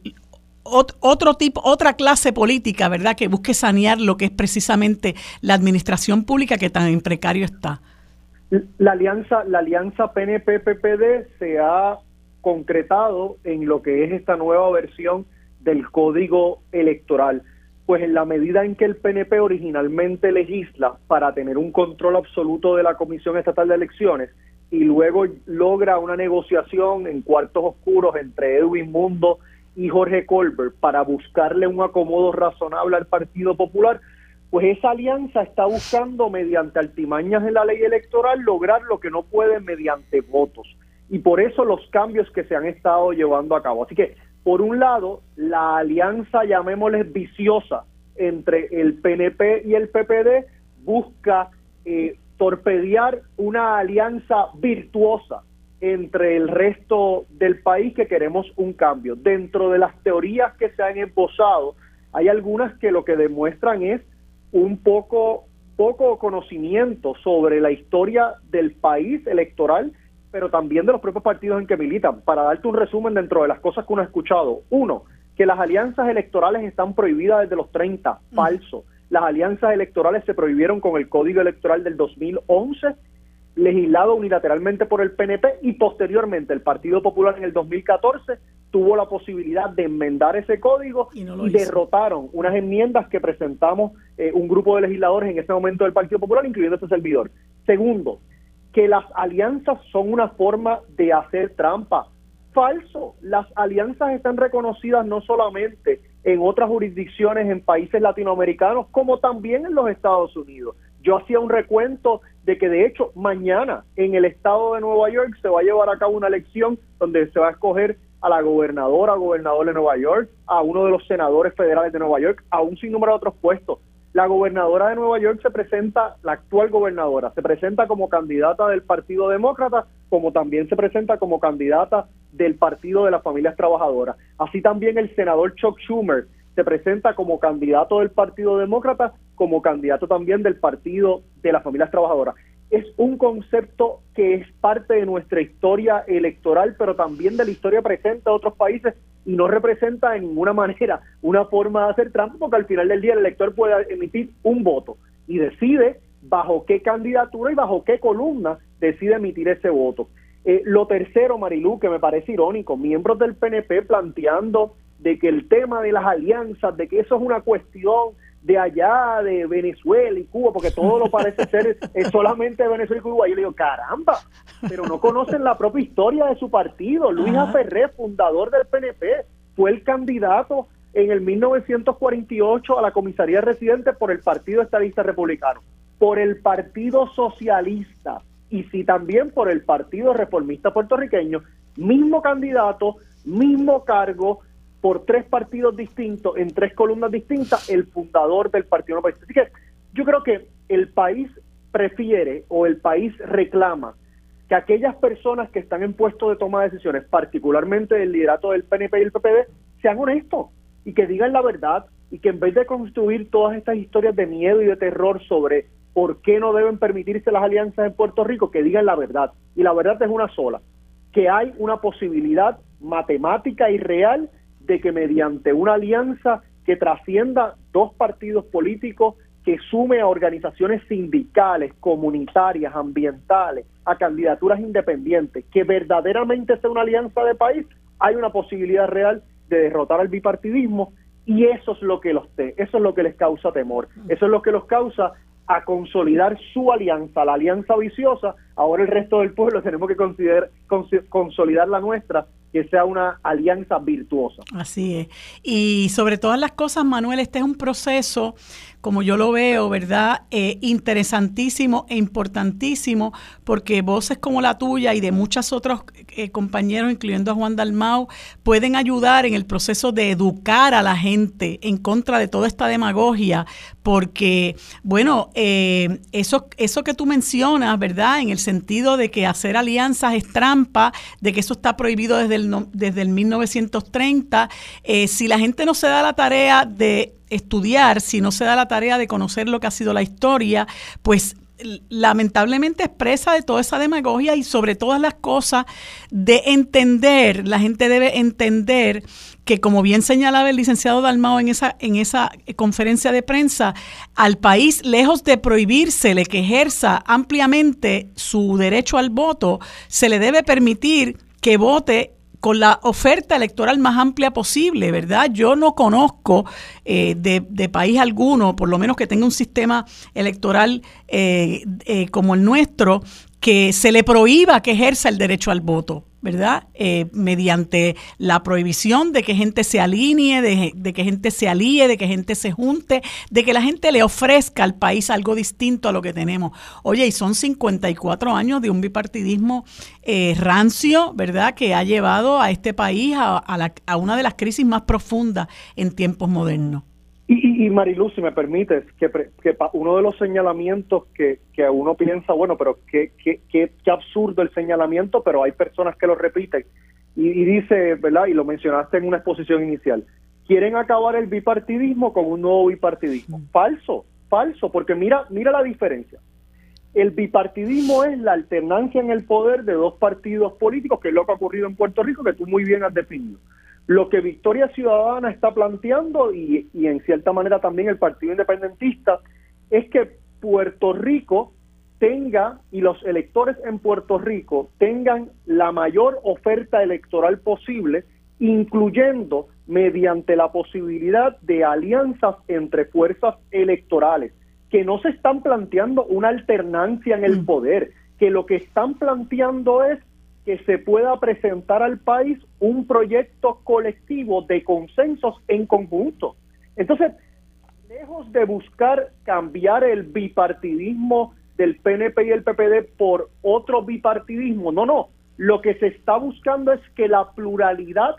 Speaker 3: otro tipo, otra clase política, ¿verdad?, que busque sanear lo que es precisamente la administración pública que tan en precario está.
Speaker 5: La alianza, la alianza PNP-PPD se ha concretado en lo que es esta nueva versión del código electoral. Pues en la medida en que el PNP originalmente legisla para tener un control absoluto de la Comisión Estatal de Elecciones y luego logra una negociación en cuartos oscuros entre Edwin Mundo y Jorge Colbert para buscarle un acomodo razonable al Partido Popular, pues esa alianza está buscando mediante altimañas en la ley electoral lograr lo que no puede mediante votos. Y por eso los cambios que se han estado llevando a cabo. Así que, por un lado, la alianza, llamémosle viciosa, entre el PNP y el PPD busca eh, torpedear una alianza virtuosa entre el resto del país que queremos un cambio. Dentro de las teorías que se han esbozado, hay algunas que lo que demuestran es un poco, poco conocimiento sobre la historia del país electoral, pero también de los propios partidos en que militan. Para darte un resumen dentro de las cosas que uno ha escuchado. Uno, que las alianzas electorales están prohibidas desde los 30. Mm. Falso. Las alianzas electorales se prohibieron con el Código Electoral del 2011 legislado unilateralmente por el PNP y posteriormente el Partido Popular en el 2014 tuvo la posibilidad de enmendar ese código y, derrotaron unas enmiendas que presentamos eh, un grupo de legisladores en ese momento del Partido Popular, incluyendo este servidor. Segundo, que las alianzas son una forma de hacer trampa. Falso, las alianzas están reconocidas no solamente en otras jurisdicciones en países latinoamericanos, como también en los Estados Unidos. Yo hacía un recuento de que de hecho mañana en el estado de Nueva York se va a llevar a cabo una elección donde se va a escoger a la gobernadora, gobernador de Nueva York, a uno de los senadores federales de Nueva York, a un sinnúmero de otros puestos. La gobernadora de Nueva York se presenta, la actual gobernadora, se presenta como candidata del Partido Demócrata, como también se presenta como candidata del Partido de las Familias Trabajadoras. Así también el senador Chuck Schumer se presenta como candidato del Partido Demócrata, como candidato también del Partido de las Familias Trabajadoras es un concepto que es parte de nuestra historia electoral, pero también de la historia presente de otros países y no representa de ninguna manera una forma de hacer trampa, porque al final del día el elector puede emitir un voto y decide bajo qué candidatura y bajo qué columna decide emitir ese voto. Eh, lo tercero, Marilú, que me parece irónico, miembros del PNP planteando de que el tema de las alianzas, de que eso es una cuestión de allá, de Venezuela y Cuba, porque todo lo parece ser es solamente Venezuela y Cuba. Y yo le digo, caramba, pero no conocen la propia historia de su partido. Luis Aferré, fundador del PNP, fue el candidato en el 1948 a la comisaría residente por el Partido Estadista Republicano, por el Partido Socialista y sí también por el Partido Reformista Puertorriqueño, mismo candidato, mismo cargo, por tres partidos distintos, en tres columnas distintas, el fundador del Partido País. Así que yo creo que el país prefiere o el país reclama que aquellas personas que están en puestos de toma de decisiones, particularmente del liderato del PNP y el PPD, sean honestos y que digan la verdad y que en vez de construir todas estas historias de miedo y de terror sobre por qué no deben permitirse las alianzas en Puerto Rico, que digan la verdad. Y la verdad es una sola, que hay una posibilidad matemática y real de que mediante una alianza que trascienda dos partidos políticos, que sume a organizaciones sindicales, comunitarias, ambientales, a candidaturas independientes, que verdaderamente sea una alianza de país, hay una posibilidad real de derrotar al bipartidismo y eso es lo que los eso es lo que les causa temor, eso es lo que los causa a consolidar su alianza, la alianza viciosa, ahora el resto del pueblo tenemos que considerar, consolidar la nuestra que sea una alianza virtuosa.
Speaker 3: Así es. Y sobre todas las cosas, Manuel, este es un proceso como yo lo veo, ¿verdad? Eh, interesantísimo e importantísimo, porque voces como la tuya y de muchos otros eh, compañeros, incluyendo a Juan Dalmau, pueden ayudar en el proceso de educar a la gente en contra de toda esta demagogia, porque, bueno, eh, eso, eso que tú mencionas, ¿verdad? En el sentido de que hacer alianzas es trampa, de que eso está prohibido desde el, desde el 1930, si la gente no se da la tarea de estudiar, si no se da la tarea de conocer lo que ha sido la historia, pues lamentablemente expresa de toda esa demagogia y sobre todas las cosas de entender, la gente debe entender que como bien señalaba el licenciado Dalmao en esa, en esa conferencia de prensa, al país, lejos de prohibírsele que ejerza ampliamente su derecho al voto, se le debe permitir que vote con la oferta electoral más amplia posible, ¿verdad? Yo no conozco eh, de, país alguno, por lo menos que tenga un sistema electoral eh, eh, como el nuestro, que se le prohíba que ejerza el derecho al voto. ¿verdad? Eh, mediante la prohibición de que gente se alinee, de, que gente se alíe, de que gente se junte, de que la gente le ofrezca al país algo distinto a lo que tenemos. Oye, y son 54 años de un bipartidismo eh, rancio, ¿verdad? Que ha llevado a este país a, a una de las crisis más profundas en tiempos modernos.
Speaker 5: Y, y, Marilu, si me permites, que, que uno de los señalamientos que, que uno piensa, bueno, pero qué, qué, qué, absurdo el señalamiento, pero hay personas que lo repiten. Y, y, dice, ¿verdad? Y lo mencionaste en una exposición inicial, quieren acabar el bipartidismo con un nuevo bipartidismo. Falso, falso, porque mira, mira la diferencia. El bipartidismo es la alternancia en el poder de dos partidos políticos, que es lo que ha ocurrido en Puerto Rico, que tú muy bien has definido. Lo que Victoria Ciudadana está planteando y, en cierta manera también el Partido Independentista es que Puerto Rico tenga y los electores en Puerto Rico tengan la mayor oferta electoral posible, incluyendo mediante la posibilidad de alianzas entre fuerzas electorales, que no se están planteando una alternancia en el mm. poder, que lo que están planteando es que se pueda presentar al país un proyecto colectivo de consensos en conjunto. Entonces, lejos de buscar cambiar el bipartidismo del PNP y el PPD por otro bipartidismo, no, no, lo que se está buscando es que la pluralidad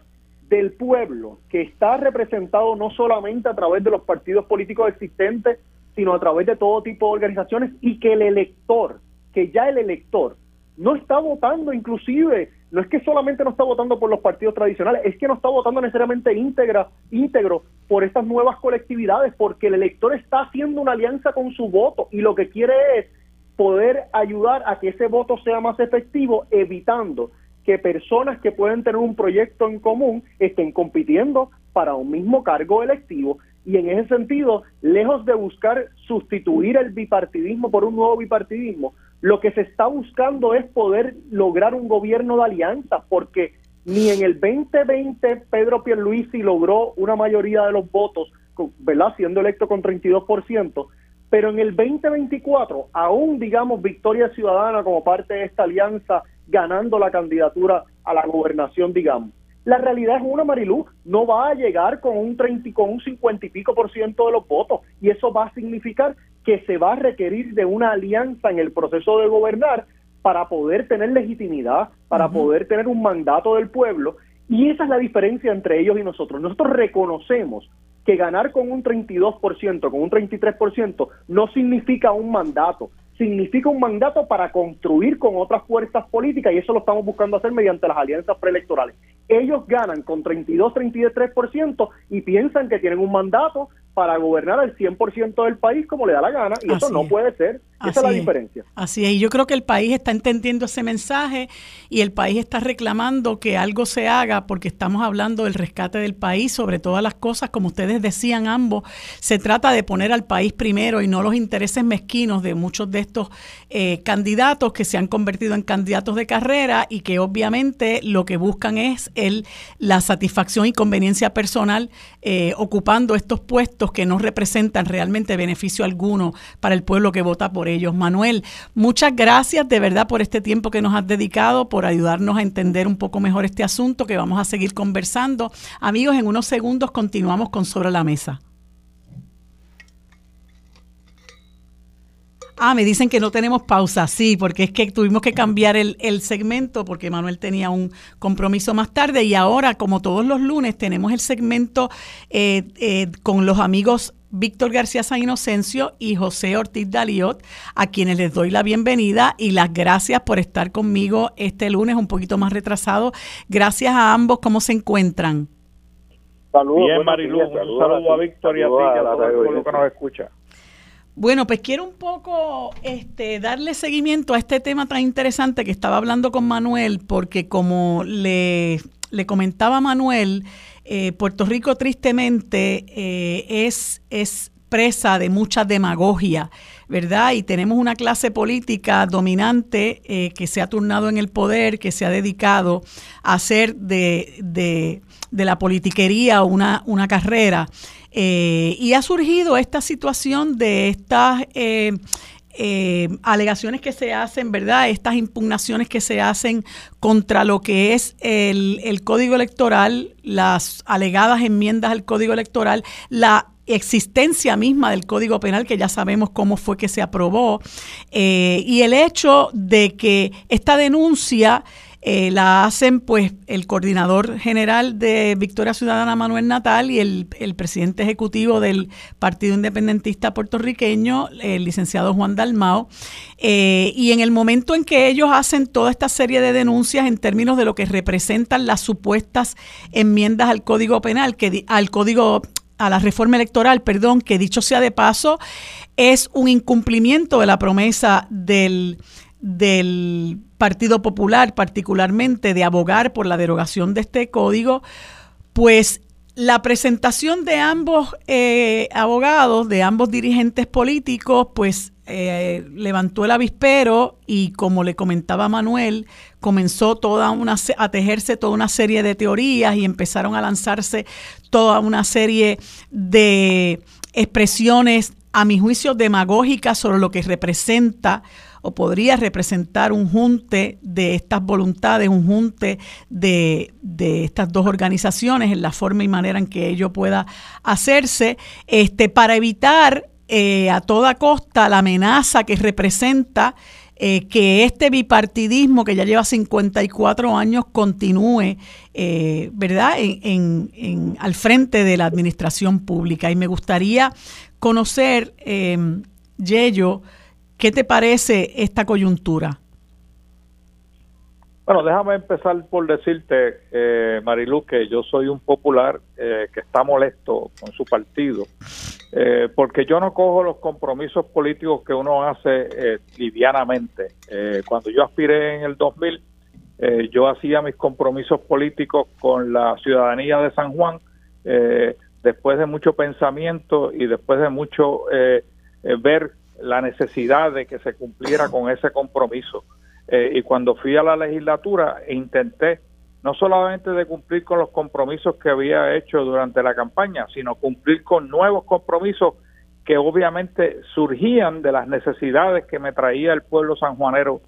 Speaker 5: del pueblo, que está representado no solamente a través de los partidos políticos existentes, sino a través de todo tipo de organizaciones, y que el elector, que ya el elector no está votando inclusive, no es que solamente no está votando por los partidos tradicionales, es que no está votando necesariamente íntegra, íntegro por estas nuevas colectividades, porque el elector está haciendo una alianza con su voto y lo que quiere es poder ayudar a que ese voto sea más efectivo, evitando que personas que pueden tener un proyecto en común estén compitiendo para un mismo cargo electivo. Y en ese sentido, lejos de buscar sustituir el bipartidismo por un nuevo bipartidismo, lo que se está buscando es poder lograr un gobierno de alianza, porque ni en el 2020 Pedro Pierluisi logró una mayoría de los votos, ¿verdad? Siendo electo con 32%, pero en el 2024, aún digamos Victoria Ciudadana como parte de esta alianza, ganando la candidatura a la gobernación, digamos. La realidad es una, Marilú, no va a llegar con un 30, con un 50 y pico por ciento de los votos y eso va a significar que se va a requerir de una alianza en el proceso de gobernar para poder tener legitimidad, para poder tener un mandato del pueblo. Y esa es la diferencia entre ellos y nosotros. Nosotros reconocemos que ganar con un 32%, con un 33%, no significa un mandato, significa un mandato para construir con otras fuerzas políticas y eso lo estamos buscando hacer mediante las alianzas preelectorales. Ellos ganan con 32, 33% y piensan que tienen un mandato para gobernar al 100% del país como le da la gana y eso no puede ser. Esa es la diferencia.
Speaker 3: Así es, y yo creo que el país está entendiendo ese mensaje y el país está reclamando que algo se haga porque estamos hablando del rescate del país sobre todas las cosas, como ustedes decían ambos, se trata de poner al país primero y no los intereses mezquinos de muchos de estos eh, candidatos que se han convertido en candidatos de carrera y que obviamente lo que buscan es el, la satisfacción y conveniencia personal eh, ocupando estos puestos que no representan realmente beneficio alguno para el pueblo que vota por ellos. Manuel, muchas gracias de verdad por este tiempo que nos has dedicado, por ayudarnos a entender un poco mejor este asunto que vamos a seguir conversando. Amigos, en unos segundos continuamos con Sobre la Mesa. Ah, me dicen que no tenemos pausa, sí, porque es que tuvimos que cambiar el, segmento porque Manuel tenía un compromiso más tarde y ahora, como todos los lunes, tenemos el segmento eh, eh, con los amigos Víctor García San Inocencio y José Ortiz Daliot, a quienes les doy la bienvenida y las gracias por estar conmigo este lunes un poquito más retrasado. Gracias a ambos, ¿cómo se encuentran?
Speaker 6: Saludos, Bien, Marilu, un saludo a, Víctor y a ti, que a todo el que nos escucha.
Speaker 3: Bueno, pues quiero un poco este, darle seguimiento a este tema tan interesante que estaba hablando con Manuel, porque como le, le comentaba Manuel, eh, Puerto Rico tristemente eh, es, es presa de mucha demagogia, ¿verdad? Y tenemos una clase política dominante eh, que se ha turnado en el poder, que se ha dedicado a hacer de, de, de la politiquería una, una carrera. Eh, y ha surgido esta situación de estas eh, eh, alegaciones que se hacen, ¿verdad? Estas impugnaciones que se hacen contra lo que es el, el código electoral, las alegadas enmiendas al código electoral, la existencia misma del Código Penal, que ya sabemos cómo fue que se aprobó, y el hecho de que esta denuncia eh, la hacen pues el coordinador general de Victoria Ciudadana Manuel Natal y el, presidente ejecutivo del Partido Independentista puertorriqueño, el licenciado Juan Dalmao. Eh, y en el momento en que ellos hacen toda esta serie de denuncias en términos de lo que representan las supuestas enmiendas al Código Penal, que al Código a la reforma electoral, perdón, que dicho sea de paso, es un incumplimiento de la promesa del del Partido Popular, particularmente de abogar por la derogación de este código, pues la presentación de ambos eh, abogados, de ambos dirigentes políticos, pues eh, levantó el avispero y como le comentaba Manuel, comenzó toda una, a tejerse toda una serie de teorías y empezaron a lanzarse toda una serie de expresiones, a mi juicio, demagógicas sobre lo que representa o podría representar un junte de estas voluntades, un junte de, estas dos organizaciones en la forma y manera en que ello pueda hacerse, este, para evitar eh, a toda costa la amenaza que representa eh, que este bipartidismo que ya lleva 54 años continúe, eh, ¿verdad?, en, al frente de la administración pública. Y me gustaría conocer, Yello, ¿Qué te parece esta coyuntura?
Speaker 6: Bueno, déjame empezar por decirte, eh, Marilu, que yo soy un popular eh, que está molesto con su partido, eh, porque yo no cojo los compromisos políticos que uno hace eh, livianamente. cuando yo aspiré en el 2000, yo hacía mis compromisos políticos con la ciudadanía de San Juan, después de mucho pensamiento y después de mucho ver la necesidad de que se cumpliera con ese compromiso. Eh, y cuando fui a la legislatura intenté no solamente de cumplir con los compromisos que había hecho durante la campaña, sino cumplir con nuevos compromisos que obviamente surgían de las necesidades que me traía el pueblo sanjuanero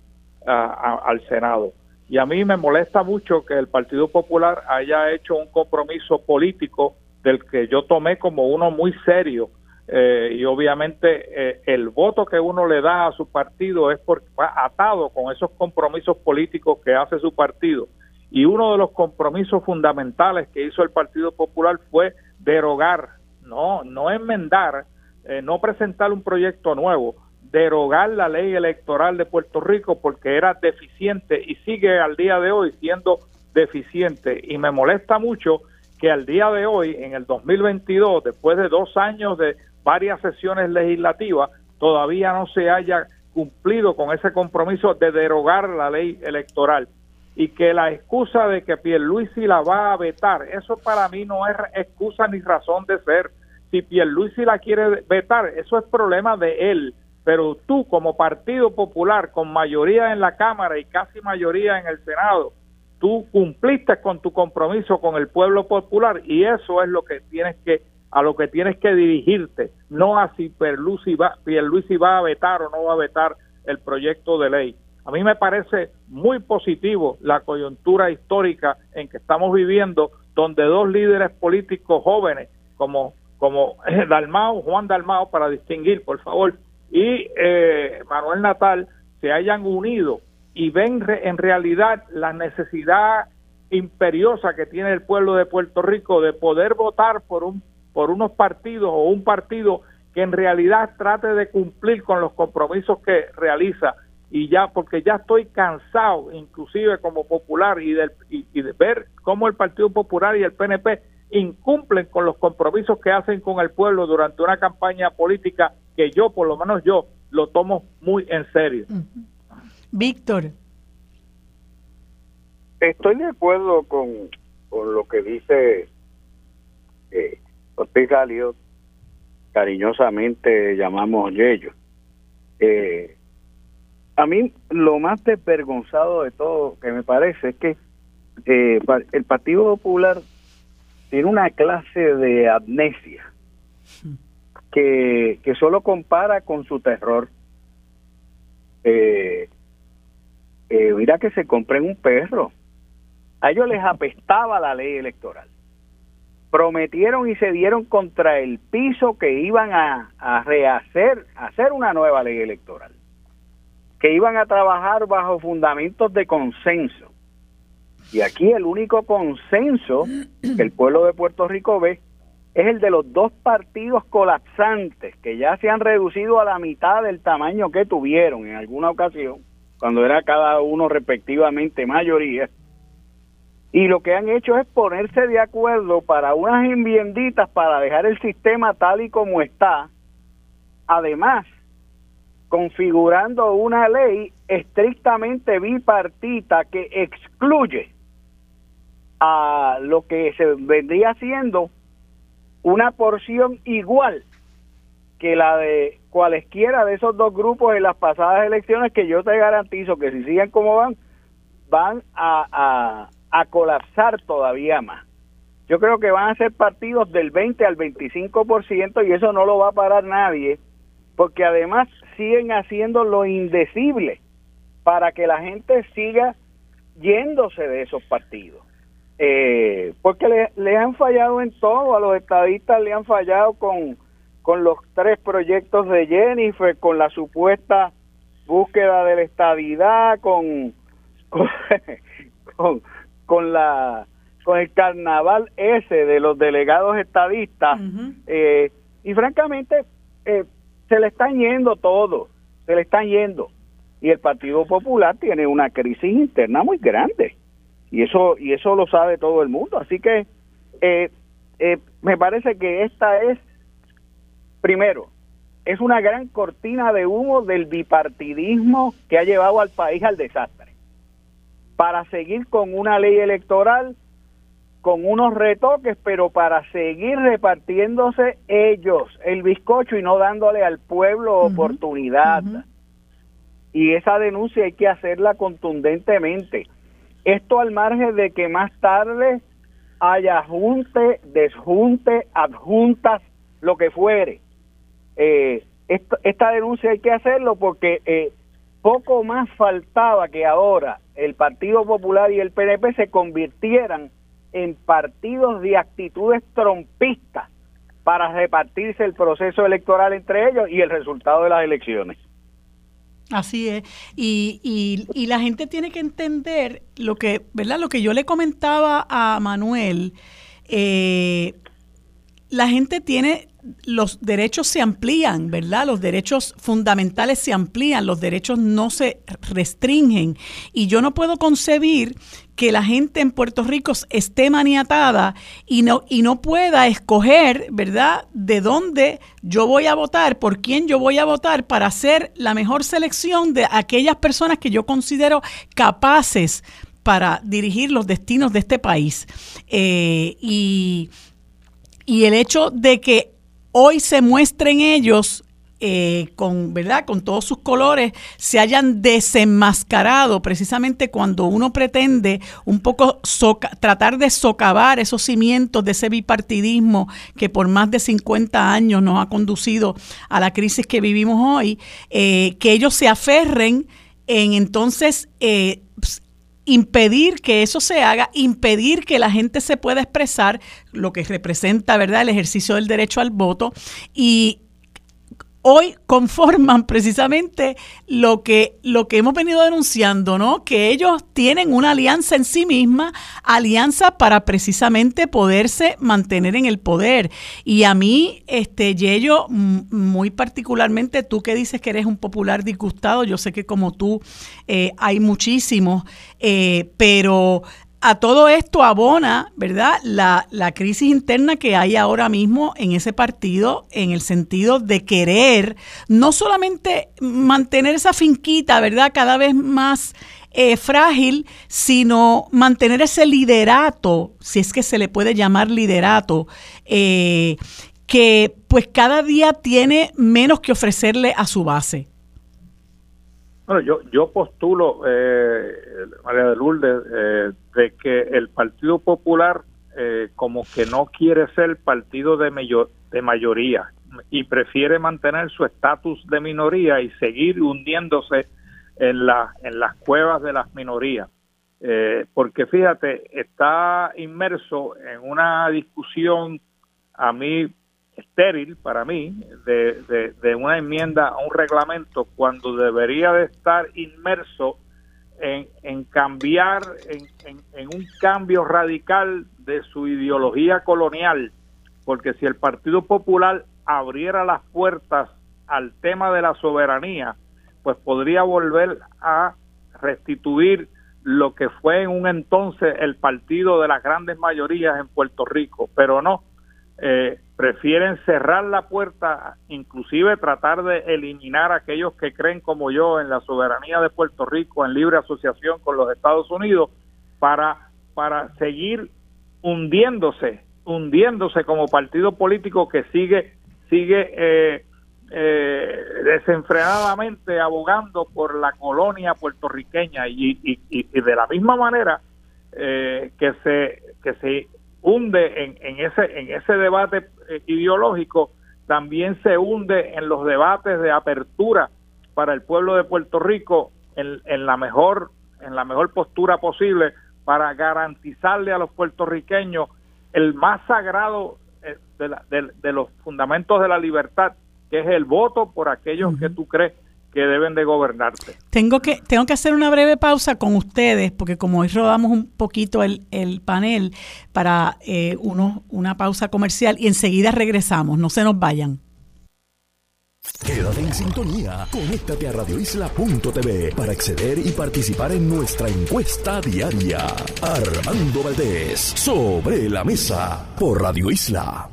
Speaker 6: al Senado. Y a mí me molesta mucho que el Partido Popular haya hecho un compromiso político del que yo tomé como uno muy serio eh, y obviamente eh, el voto que uno le da a su partido es por, atado con esos compromisos políticos que hace su partido. Y uno de los compromisos fundamentales que hizo el Partido Popular fue derogar, no, no enmendar, eh, no presentar un proyecto nuevo, derogar la ley electoral de Puerto Rico porque era deficiente y sigue al día de hoy siendo deficiente. Y me molesta mucho que al día de hoy, en el 2022, después de dos años de varias sesiones legislativas, todavía no se haya cumplido con ese compromiso de derogar la ley electoral y que la excusa de que Pierluisi la va a vetar, eso para mí no es excusa ni razón de ser. Si Pierluisi la quiere vetar, eso es problema de él, pero tú como Partido Popular con mayoría en la Cámara y casi mayoría en el Senado, tú cumpliste con tu compromiso con el pueblo popular y eso es lo que tienes que a lo que tienes que dirigirte, no a si Pierluisi va, va a vetar o no va a vetar el proyecto de ley. A mí me parece muy positivo la coyuntura histórica en que estamos viviendo, donde dos líderes políticos jóvenes, como, como Dalmao, Juan Dalmao, para distinguir, por favor, y eh, Manuel Natal, se hayan unido y ven en realidad la necesidad imperiosa que tiene el pueblo de Puerto Rico de poder votar por un por unos partidos o un partido que en realidad trate de cumplir con los compromisos que realiza y ya porque ya estoy cansado inclusive como popular y, del, y, de ver cómo el Partido Popular y el PNP incumplen con los compromisos que hacen con el pueblo durante una campaña política que yo por lo menos yo lo tomo muy en serio.
Speaker 3: Víctor.
Speaker 7: Estoy de acuerdo con, con lo que dice eh, Ortiz Galio, cariñosamente llamamos Yello. Eh, a mí lo más desvergonzado de todo que me parece es que eh, el Partido Popular tiene una clase de amnesia que, que solo compara con su terror. Eh, eh, mira que se compren un perro. A ellos les apestaba la ley electoral. Prometieron y se dieron contra el piso que iban a, rehacer, a hacer una nueva ley electoral. Que iban a trabajar bajo fundamentos de consenso. Y aquí el único consenso que el pueblo de Puerto Rico ve es el de los dos partidos colapsantes que ya se han reducido a la mitad del tamaño que tuvieron en alguna ocasión cuando era cada uno respectivamente mayoría, y lo que han hecho es ponerse de acuerdo para unas enmienditas para dejar el sistema tal y como está, además configurando una ley estrictamente bipartita que excluye a lo que se vendría siendo una porción igual que la de cualesquiera de esos dos grupos en las pasadas elecciones que yo te garantizo que si siguen como van, van a, a, colapsar todavía más. Yo creo que van a ser partidos del 20 al 25% y eso no lo va a parar nadie, porque además siguen haciendo lo indecible para que la gente siga yéndose de esos partidos. Eh, porque le, han fallado en todo, a los estadistas le han fallado con con los tres proyectos de Jennifer, con la supuesta búsqueda de la estabilidad, con, con, la con el carnaval ese de los delegados estadistas eh, y francamente eh, se le están yendo todo, se le están yendo. Y el Partido Popular tiene una crisis interna muy grande y eso y eso lo sabe todo el mundo, así que eh, me parece que esta es Primero, es una gran cortina de humo del bipartidismo que ha llevado al país al desastre. Para seguir con una ley electoral con unos retoques, pero para seguir repartiéndose ellos el bizcocho y no dándole al pueblo oportunidad. Y esa denuncia hay que hacerla contundentemente. Esto al margen de que más tarde haya junte, desjunte, adjuntas, lo que fuere eh, esta denuncia hay que hacerlo porque eh, poco más faltaba que ahora el Partido Popular y el PNP se convirtieran en partidos de actitudes trompistas para repartirse el proceso electoral entre ellos y el resultado de las elecciones.
Speaker 3: Así es. Y, y, y, la gente tiene que entender lo que, ¿verdad? Lo que yo le comentaba a Manuel, eh, la gente tiene los derechos se amplían, ¿verdad? Los derechos fundamentales se amplían, los derechos no se restringen. Y yo no puedo concebir que la gente en Puerto Rico esté maniatada y no, y no pueda escoger, ¿verdad?, de dónde yo voy a votar, por quién yo voy a votar para hacer la mejor selección de aquellas personas que yo considero capaces para dirigir los destinos de este país. Eh, y, y el hecho de que hoy se muestren ellos eh, con, ¿verdad? con todos sus colores, se hayan desenmascarado precisamente cuando uno pretende un poco tratar de socavar esos cimientos de ese bipartidismo que por más de 50 años nos ha conducido a la crisis que vivimos hoy, eh, que ellos se aferren en entonces eh, impedir que eso se haga, impedir que la gente se pueda expresar, lo que representa, ¿verdad?, el ejercicio del derecho al voto y hoy conforman precisamente lo que, lo que hemos venido denunciando, ¿no? Que ellos tienen una alianza en sí misma, alianza para precisamente poderse mantener en el poder. Y a mí, este, Yello, muy particularmente, tú que dices que eres un popular disgustado, yo sé que como tú eh, hay muchísimos, eh, pero a todo esto abona, ¿verdad?, la, crisis interna que hay ahora mismo en ese partido, en el sentido de querer no solamente mantener esa finquita, ¿verdad?, cada vez más eh, frágil, sino mantener ese liderato, si es que se le puede llamar liderato, eh, que pues cada día tiene menos que ofrecerle a su base.
Speaker 6: Bueno, yo, yo postulo, eh, María de Lourdes, eh, de que el Partido Popular eh, como que no quiere ser partido de, de mayoría y prefiere mantener su estatus de minoría y seguir hundiéndose en, la, en las cuevas de las minorías. Eh, porque fíjate, está inmerso en una discusión a mí estéril para mí de, de, una enmienda a un reglamento cuando debería de estar inmerso en, en cambiar, en, en, un cambio radical de su ideología colonial, porque si el Partido Popular abriera las puertas al tema de la soberanía, pues podría volver a restituir lo que fue en un entonces el partido de las grandes mayorías en Puerto Rico, pero no, eh, prefieren cerrar la puerta, inclusive tratar de eliminar a aquellos que creen como yo en la soberanía de Puerto Rico, en libre asociación con los Estados Unidos, para, para seguir hundiéndose, hundiéndose como partido político que sigue, sigue eh, eh, desenfrenadamente abogando por la colonia puertorriqueña. Y, y, de la misma manera que se que se hunde en, en, ese, en ese debate eh, ideológico, también se hunde en los debates de apertura para el pueblo de Puerto Rico en, en la mejor en la mejor postura posible para garantizarle a los puertorriqueños el más sagrado eh, de, de, los fundamentos de la libertad, que es el voto por aquellos que tú crees que deben de gobernarte.
Speaker 3: Tengo que, tengo que hacer una breve pausa con ustedes, porque como hoy rodamos un poquito el, el panel para eh, uno, una pausa comercial y enseguida regresamos, no se nos vayan.
Speaker 2: Quédate en sintonía, conéctate a radioisla.tv para acceder y participar en nuestra encuesta diaria. Armando Valdés, sobre la mesa, por Radio Isla.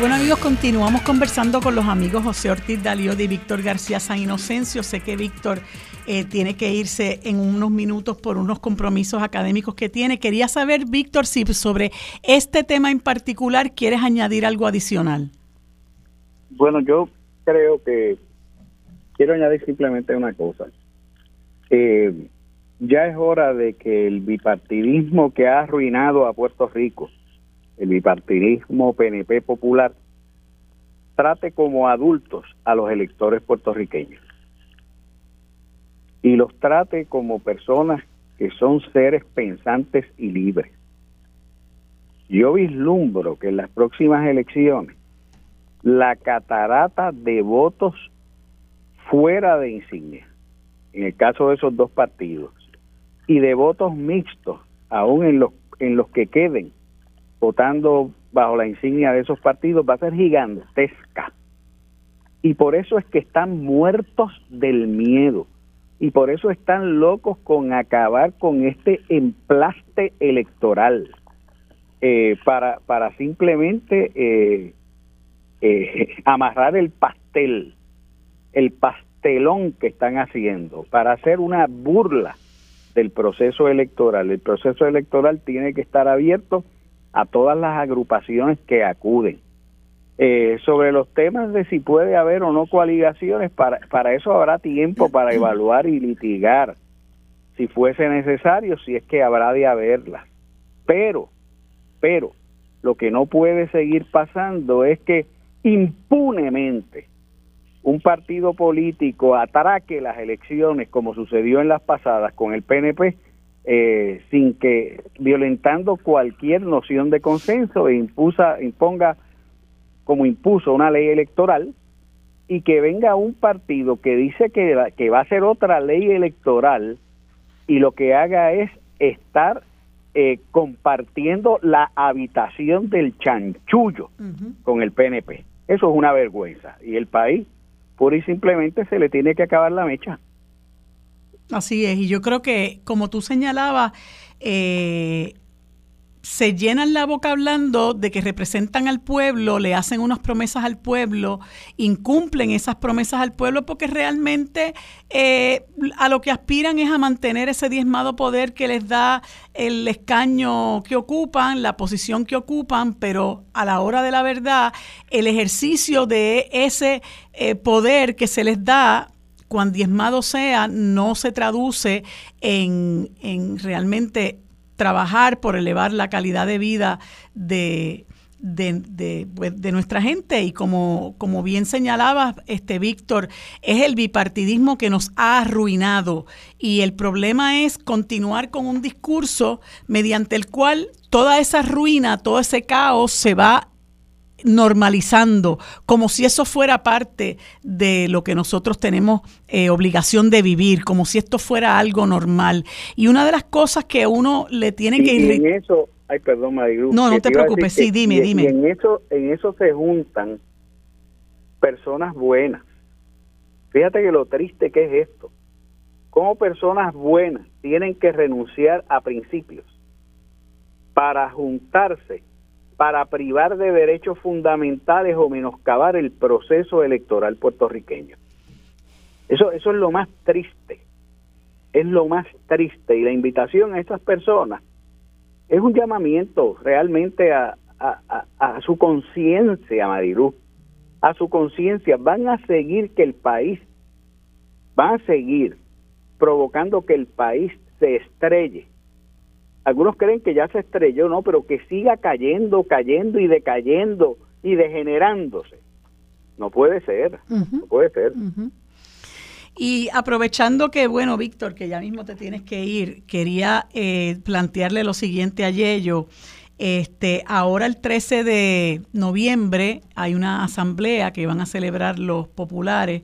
Speaker 3: Bueno amigos, continuamos conversando con los amigos José Ortiz Daliod y Víctor García San Inocencio. Sé que Víctor eh, tiene que irse en unos minutos por unos compromisos académicos que tiene. Quería saber, Víctor, si sobre este tema en particular quieres añadir algo adicional.
Speaker 7: Bueno, yo creo que quiero añadir simplemente una cosa. ya es hora de que el bipartidismo que ha arruinado a Puerto Rico, el bipartidismo PNP popular, trate como adultos a los electores puertorriqueños y los trate como personas que son seres pensantes y libres. Yo vislumbro que en las próximas elecciones la catarata de votos fuera de insignia, en el caso de esos dos partidos, y de votos mixtos, aún en los, en los que queden votando bajo la insignia de esos partidos, va a ser gigantesca. Y por eso es que están muertos del miedo y por eso están locos con acabar con este emplaste electoral eh, para, para simplemente eh, eh, amarrar el pastel, el pastelón que están haciendo para hacer una burla del proceso electoral. El proceso electoral tiene que estar abierto a todas las agrupaciones que acuden. Eh, sobre los temas de si puede haber o no coaligaciones, para, para eso habrá tiempo para evaluar y litigar si fuese necesario, si es que habrá de haberlas. Pero, pero, lo que no puede seguir pasando es que impunemente un partido político atraque las elecciones como sucedió en las pasadas con el PNP eh, sin que violentando cualquier noción de consenso e impusa, imponga como impuso una ley electoral y que venga un partido que dice que, que va a ser otra ley electoral y lo que haga es estar eh, compartiendo la habitación del chanchullo con el PNP. Eso es una vergüenza. Y el país, pura y simplemente, se le tiene que acabar la mecha.
Speaker 3: Así es. Y yo creo que, como tú señalabas, eh, se llenan la boca hablando de que representan al pueblo, le hacen unas promesas al pueblo, incumplen esas promesas al pueblo porque realmente eh, a lo que aspiran es a mantener ese diezmado poder que les da el escaño que ocupan, la posición que ocupan, pero a la hora de la verdad, el ejercicio de ese eh, poder que se les da cuando diezmado sea, no se traduce en, en realmente trabajar por elevar la calidad de vida de, pues, de, nuestra gente. Y como, como bien señalaba este Víctor, es el bipartidismo que nos ha arruinado. Y el problema es continuar con un discurso mediante el cual toda esa ruina, todo ese caos se va normalizando, como si eso fuera parte de lo que nosotros tenemos eh, obligación de vivir, como si esto fuera algo normal. Y una de las cosas que uno le tiene que...
Speaker 7: Y en eso, ay, perdón,
Speaker 3: No, no te preocupes, sí, dime, dime.
Speaker 7: en eso, en eso se juntan personas buenas. Fíjate que lo triste que es esto. Como personas buenas tienen que renunciar a principios para juntarse para privar de derechos fundamentales o menoscabar el proceso electoral puertorriqueño. Eso, eso es lo más triste, es lo más triste y la invitación a estas personas es un llamamiento realmente a, a, su conciencia, Marilú, a su conciencia. Van a seguir que el país, van a seguir provocando que el país se estrelle algunos creen que ya se estrelló, no, pero que siga cayendo, cayendo y decayendo y degenerándose. No puede ser, no puede ser.
Speaker 3: Y aprovechando que, bueno, Víctor, que ya mismo te tienes que ir, quería eh, plantearle lo siguiente a Yello. Este, ahora el 13 de noviembre hay una asamblea que van a celebrar los populares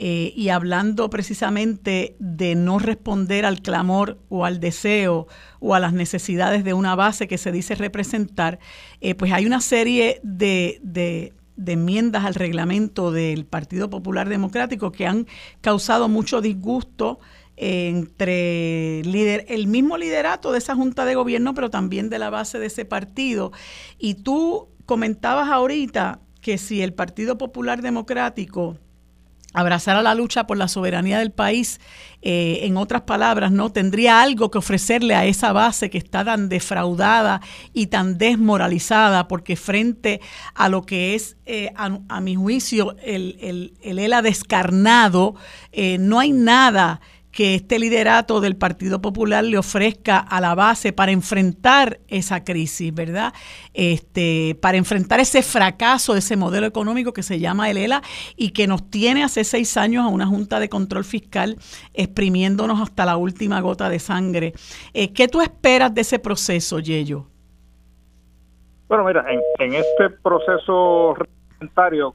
Speaker 3: eh, y hablando precisamente de no responder al clamor o al deseo o a las necesidades de una base que se dice representar, eh, pues hay una serie de, de, enmiendas al reglamento del Partido Popular Democrático que han causado mucho disgusto entre líder, el mismo liderato de esa junta de gobierno, pero también de la base de ese partido. Y tú comentabas ahorita que si el Partido Popular Democrático abrazar a la lucha por la soberanía del país, eh, en otras palabras, no tendría algo que ofrecerle a esa base que está tan defraudada y tan desmoralizada, porque frente a lo que es, eh, a, mi juicio, el, el, el descarnado, eh, no hay nada que este liderato del Partido Popular le ofrezca a la base para enfrentar esa crisis, ¿verdad? Este, para enfrentar ese fracaso de ese modelo económico que se llama el ELA y que nos tiene hace seis años a una Junta de Control Fiscal exprimiéndonos hasta la última gota de sangre. Eh, ¿Qué tú esperas de ese proceso, Yello?
Speaker 6: Bueno, mira, en, en este proceso reglamentario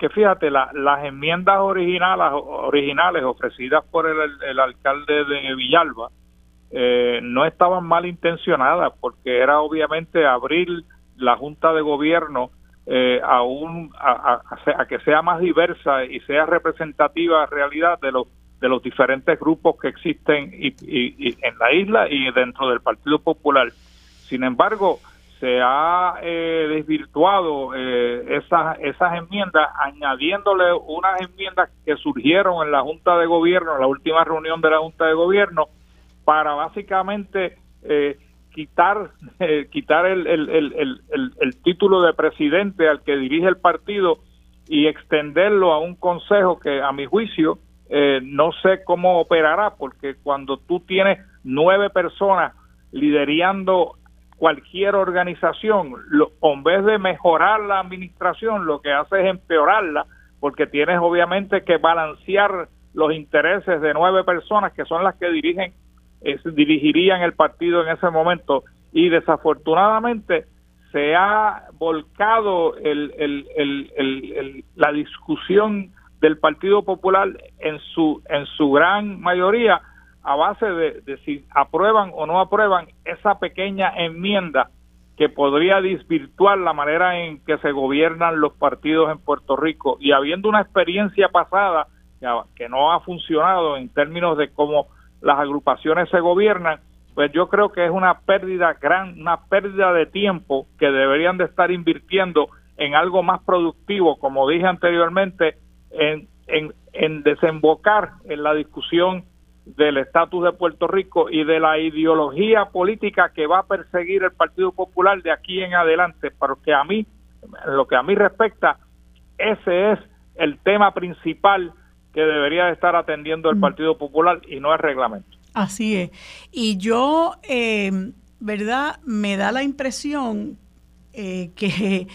Speaker 6: que fíjate, las enmiendas originales, originales ofrecidas por el, alcalde de Villalba eh, no estaban mal intencionadas porque era obviamente abrir la Junta de Gobierno eh, a, un, a, que sea más diversa y sea representativa en realidad de los de los diferentes grupos que existen y, en la isla y dentro del Partido Popular. Sin embargo, se ha eh, desvirtuado eh, esas, esas enmiendas, añadiéndole unas enmiendas que surgieron en la Junta de Gobierno, en la última reunión de la Junta de Gobierno, para básicamente eh, quitar, quitar el, el, título de presidente al que dirige el partido y extenderlo a un consejo que a mi juicio no sé cómo operará, porque cuando tú tienes nueve personas liderando cualquier organización, lo, en vez de mejorar la administración, lo que hace es empeorarla, porque tienes obviamente que balancear los intereses de nueve personas que son las que dirigen, dirigirían el partido en ese momento. Y desafortunadamente se ha volcado el, el, la discusión del Partido Popular en su, en su gran mayoría a base de, si aprueban o no aprueban esa pequeña enmienda que podría desvirtuar la manera en que se gobiernan los partidos en Puerto Rico. Y habiendo una experiencia pasada que no ha funcionado en términos de cómo las agrupaciones se gobiernan, pues yo creo que es una pérdida gran, una pérdida de tiempo que deberían de estar invirtiendo en algo más productivo, como dije anteriormente, en, en, en desembocar en la discusión del estatus de Puerto Rico y de la ideología política que va a perseguir el Partido Popular de aquí en adelante, porque a mí, lo que a mí respecta, ese es el tema principal que debería estar atendiendo el mm. Partido Popular y no el reglamento.
Speaker 3: Así es. Y yo, eh, ¿verdad? Me da la impresión eh, que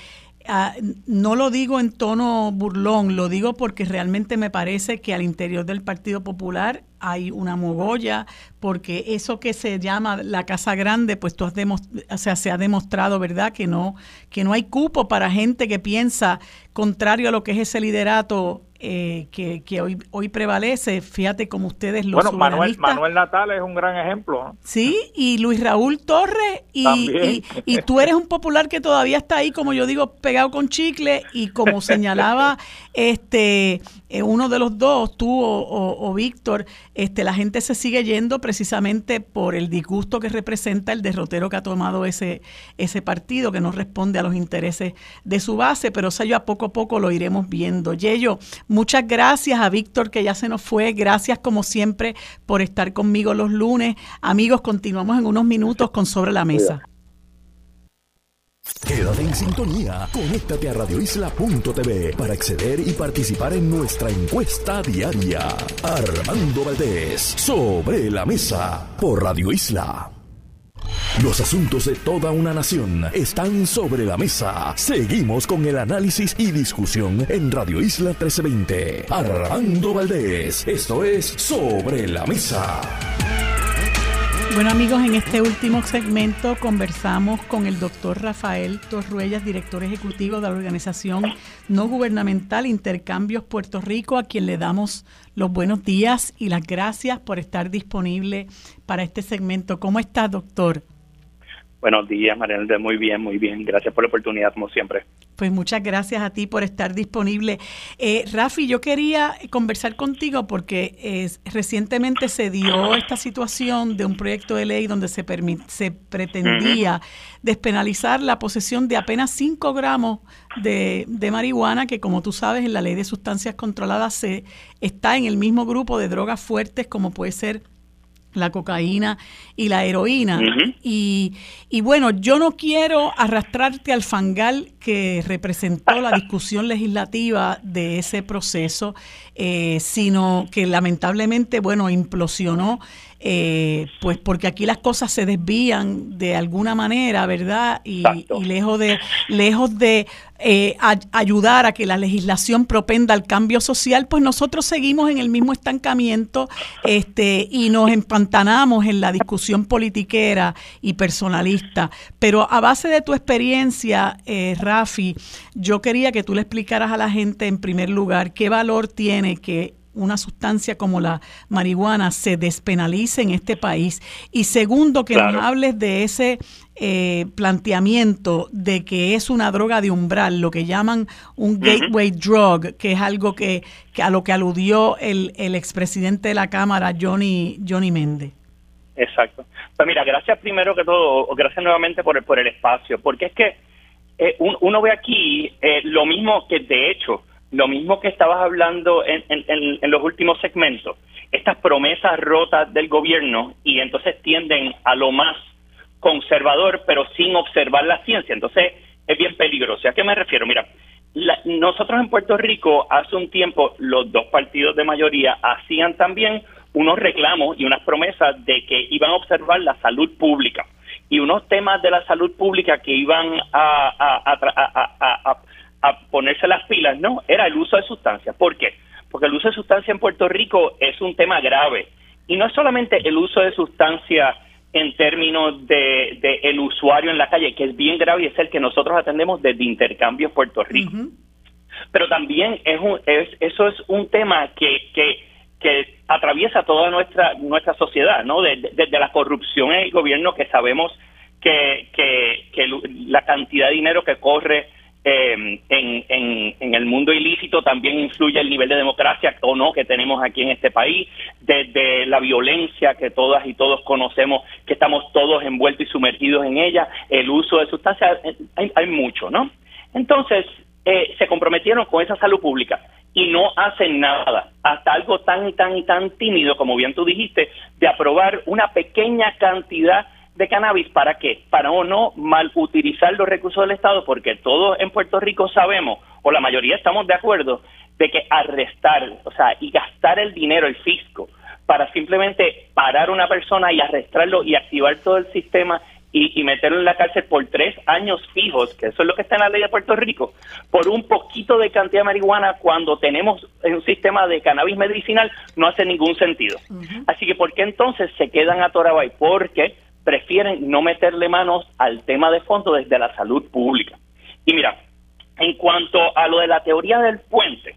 Speaker 3: Ah, no lo digo en tono burlón, lo digo porque realmente me parece que al interior del Partido Popular hay una mogolla, porque eso que se llama la Casa Grande, pues tú has o sea, se ha demostrado, ¿verdad?, que no, que no hay cupo para gente que piensa contrario a lo que es ese liderato eh, que, hoy, hoy prevalece. Fíjate como ustedes lo
Speaker 6: Bueno, Manuel, Manuel Natal es un gran ejemplo.
Speaker 3: Sí, y Luis Raúl Torres, y, y, tú eres un popular que todavía está ahí, como yo digo, pegado con chicle, y como señalaba este eh, uno de los dos, tú o, Víctor, este, la gente se sigue yendo precisamente por el disgusto que representa el derrotero que ha tomado ese, ese partido, que no responde a los intereses de su base, pero eso ya poco a poco lo iremos viendo. Yello, muchas gracias a Víctor que ya se nos fue, gracias como siempre por estar conmigo los lunes. Amigos, continuamos en unos minutos con Sobre la Mesa.
Speaker 2: Quédate en sintonía, conéctate a radioisla.tv para acceder y participar en nuestra encuesta diaria. Armando Valdés, sobre la mesa, por Radio Isla. Los asuntos de toda una nación están sobre la mesa. Seguimos con el análisis y discusión en Radio Isla 1320. Armando Valdés, esto es Sobre la Mesa.
Speaker 3: Bueno amigos, en este último segmento conversamos con el doctor Rafael Torruellas, director ejecutivo de la organización no gubernamental Intercambios Puerto Rico, a quien le damos los buenos días y las gracias por estar disponible para este segmento. ¿Cómo está, doctor?
Speaker 8: Buenos días, Mariana. Muy bien, muy bien. Gracias por la oportunidad, como siempre.
Speaker 3: Pues muchas gracias a ti por estar disponible. Eh, Rafi, yo quería conversar contigo porque eh, recientemente se dio esta situación de un proyecto de ley donde se, se pretendía despenalizar la posesión de apenas 5 gramos de, de, marihuana, que como tú sabes en la ley de sustancias controladas se está en el mismo grupo de drogas fuertes como puede ser la cocaína y la heroína. y, y, bueno, yo no quiero arrastrarte al fangal que representó la discusión legislativa de ese proceso, eh, sino que lamentablemente, bueno, implosionó eh, pues porque aquí las cosas se desvían de alguna manera, ¿verdad? Y, lejos de, lejos de eh, ayudar a que la legislación propenda al cambio social, pues nosotros seguimos en el mismo estancamiento este, y nos empantanamos en la discusión politiquera y personalista. Pero a base de tu experiencia, eh, Rafi, yo quería que tú le explicaras a la gente en primer lugar qué valor tiene que una sustancia como la marihuana se despenalice en este país. Y segundo, que nos hables de ese eh, planteamiento de que es una droga de umbral, lo que llaman un gateway drug, que es algo que, a lo que aludió el, el expresidente de la Cámara, Johnny, Johnny Méndez.
Speaker 8: exacto. Pues mira, gracias primero que todo, gracias nuevamente por el, por el espacio, porque es que eh, uno ve aquí eh, lo mismo que de hecho, lo mismo que estabas hablando en, en, los últimos segmentos, estas promesas rotas del gobierno y entonces tienden a lo más conservador, pero sin observar la ciencia. Entonces es bien peligroso. ¿A qué me refiero? Mira, nosotros en Puerto Rico hace un tiempo los dos partidos de mayoría hacían también unos reclamos y unas promesas de que iban a observar la salud pública y unos temas de la salud pública que iban a, a, ponerse las pilas, ¿no? Era el uso de sustancias. ¿Por qué? Porque el uso de sustancias en Puerto Rico es un tema grave. Y no es solamente el uso de sustancias en términos de, el usuario en la calle, que es bien grave y es el que nosotros atendemos desde Intercambio Puerto Rico. Pero también es, un, es eso es un tema que, que que atraviesa toda nuestra nuestra sociedad, ¿no? Desde la corrupción en el gobierno que sabemos que, que, la cantidad de dinero que corre eh, en, en, el mundo ilícito también influye el nivel de democracia o no que tenemos aquí en este país, desde la violencia que todas y todos conocemos, que estamos todos envueltos y sumergidos en ella, el uso de sustancias, eh, hay, hay mucho, ¿no? Entonces, eh, se comprometieron con esa salud pública y no hacen nada, hasta algo tan y tan y tan tímido, como bien tú dijiste, de aprobar una pequeña cantidad de cannabis, ¿para qué? Para o no mal utilizar los recursos del Estado, porque todos en Puerto Rico sabemos, o la mayoría estamos de acuerdo, de que arrestar, o sea, y gastar el dinero, el fisco, para simplemente parar a una persona y arrestarlo y activar todo el sistema y, meterlo en la cárcel por tres años fijos, que eso es lo que está en la ley de Puerto Rico, por un poquito de cantidad de marihuana cuando tenemos un sistema de cannabis medicinal, no hace ningún sentido. Así que, ¿por qué entonces se quedan atorados ahí? Porque prefieren no meterle manos al tema de fondo desde la salud pública. Y mira, en cuanto a lo de la teoría del puente,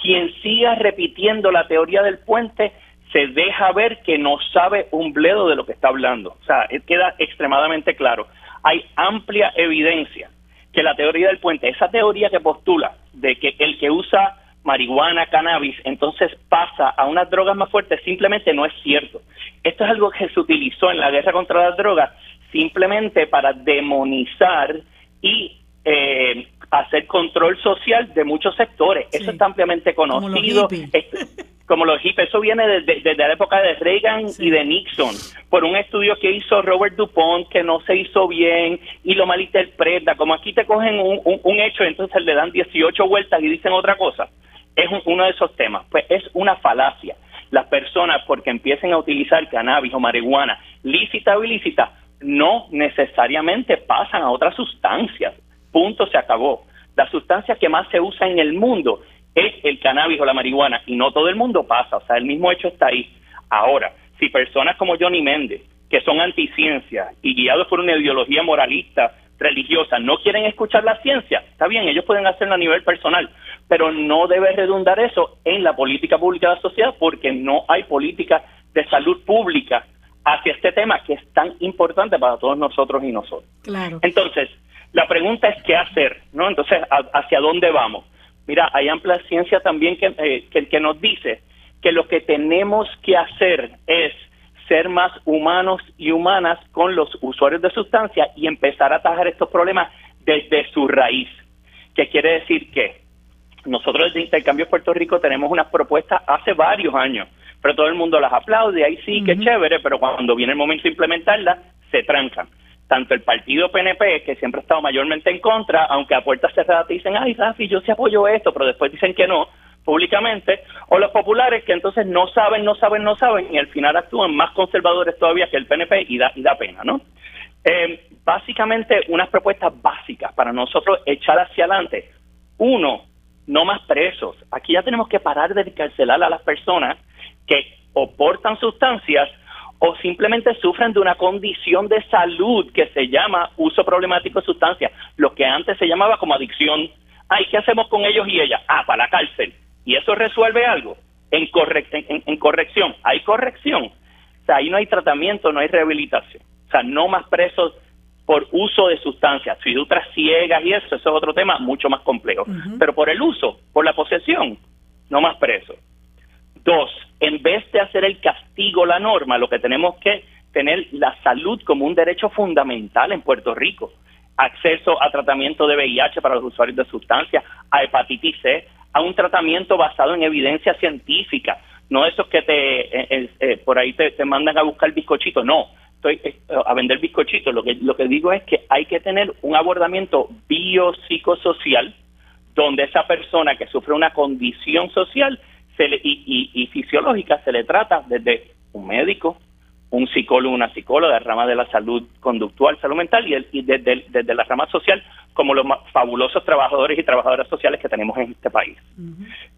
Speaker 8: quien siga repitiendo la teoría del puente se deja ver que no sabe un bledo de lo que está hablando. O sea, queda extremadamente claro. Hay amplia evidencia que la teoría del puente, esa teoría que postula de que el que usa marihuana, cannabis, entonces pasa a unas drogas más fuertes, simplemente no es cierto. Esto es algo que se utilizó en la guerra contra las drogas simplemente para demonizar y eh, hacer control social de muchos sectores. Eso está ampliamente conocido. Como los hippies, eso viene desde, la época de Reagan y de Nixon, por un estudio que hizo Robert DuPont que no se hizo bien y lo malinterpreta. Como aquí te cogen un, un, hecho, entonces le dan 18 vueltas y dicen otra cosa. Es uno de esos temas. Pues es una falacia. Las personas, porque empiecen a utilizar cannabis o marihuana, lícita o ilícita, no necesariamente pasan a otras sustancias Punto, se acabó. La sustancia que más se usa en el mundo es el cannabis o la marihuana y no todo el mundo pasa, o sea, el mismo hecho está ahí. Ahora, si personas como Johnny Méndez, que son anticiencia y guiados por una ideología moralista, religiosa, no quieren escuchar la ciencia, está bien, ellos pueden hacerlo a nivel personal, pero no debe redundar eso en la política pública de la sociedad porque no hay política de salud pública hacia este tema que es tan importante para todos nosotros y nosotros.
Speaker 3: Claro.
Speaker 8: Entonces, la pregunta es qué hacer, ¿no? Entonces, ¿hacia dónde vamos? Mira, hay amplia ciencia también eh, que, que, nos dice que lo que tenemos que hacer es ser más humanos y humanas con los usuarios de sustancias y empezar a atajar estos problemas desde su raíz. ¿Qué quiere decir que nosotros desde Intercambio Puerto Rico tenemos unas propuestas hace varios años, pero todo el mundo las aplaude, ahí sí, qué chévere, pero cuando viene el momento de implementarlas, se trancan tanto el partido PNP, que siempre ha estado mayormente en contra, aunque a puertas cerradas te dicen, ay, Rafi, yo sí apoyo esto, pero después dicen que no, públicamente, o los populares que entonces no saben, no saben, no saben, y al final actúan más conservadores todavía que el PNP y da, y da pena, ¿no? Eh, básicamente, unas propuestas básicas para nosotros echar hacia adelante. Uno, no más presos. Aquí ya tenemos que parar de encarcelar a las personas que oportan sustancias o simplemente sufren de una condición de salud que se llama uso problemático de sustancias, lo que antes se llamaba como adicción. Ay, ¿qué hacemos con ellos y ellas? Ah, para la cárcel. ¿Y eso resuelve algo? En, en, corrección. ¿Hay corrección? O sea, ahí no hay tratamiento, no hay rehabilitación. O sea, no más presos por uso de sustancias, fidutas ciegas y eso, eso es otro tema mucho más complejo. Pero por el uso, por la posesión, no más presos. Dos, en vez de hacer el castigo la norma, lo que tenemos que tener la salud como un derecho fundamental en Puerto Rico. Acceso a tratamiento de VIH para los usuarios de sustancias, a hepatitis C, a un tratamiento basado en evidencia científica, no esos que te eh, eh, eh, por ahí te, te, mandan a buscar bizcochito, no, estoy a vender bizcochito, lo que lo que digo es que hay que tener un abordamiento biopsicosocial donde esa persona que sufre una condición social se y, y fisiológica se le trata desde un médico, un psicólogo, una psicóloga de la rama de la salud conductual, salud mental y, desde, la rama social como los fabulosos trabajadores y trabajadoras sociales que tenemos en este país.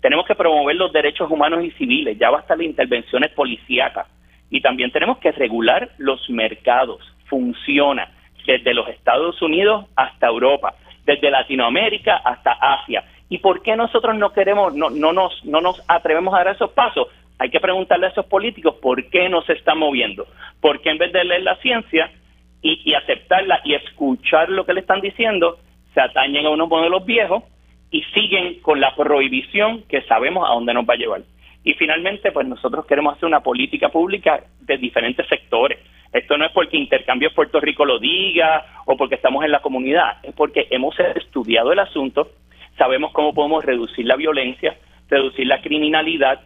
Speaker 8: Tenemos que promover los derechos humanos y civiles, ya basta las intervenciones policíacas y también tenemos que regular los mercados. Funciona desde los Estados Unidos hasta Europa, desde Latinoamérica hasta Asia. ¿Y por qué nosotros no queremos, no, no, nos, no nos atrevemos a dar esos pasos? hay que preguntarle a esos políticos por qué no se están moviendo. Porque en vez de leer la ciencia y, aceptarla y escuchar lo que le están diciendo, se atañen a unos modelos viejos y siguen con la prohibición que sabemos a dónde nos va a llevar. Y finalmente, pues nosotros queremos hacer una política pública de diferentes sectores. Esto no es porque Intercambio Puerto Rico lo diga o porque estamos en la comunidad, es porque hemos estudiado el asunto, sabemos cómo podemos reducir la violencia, reducir la criminalidad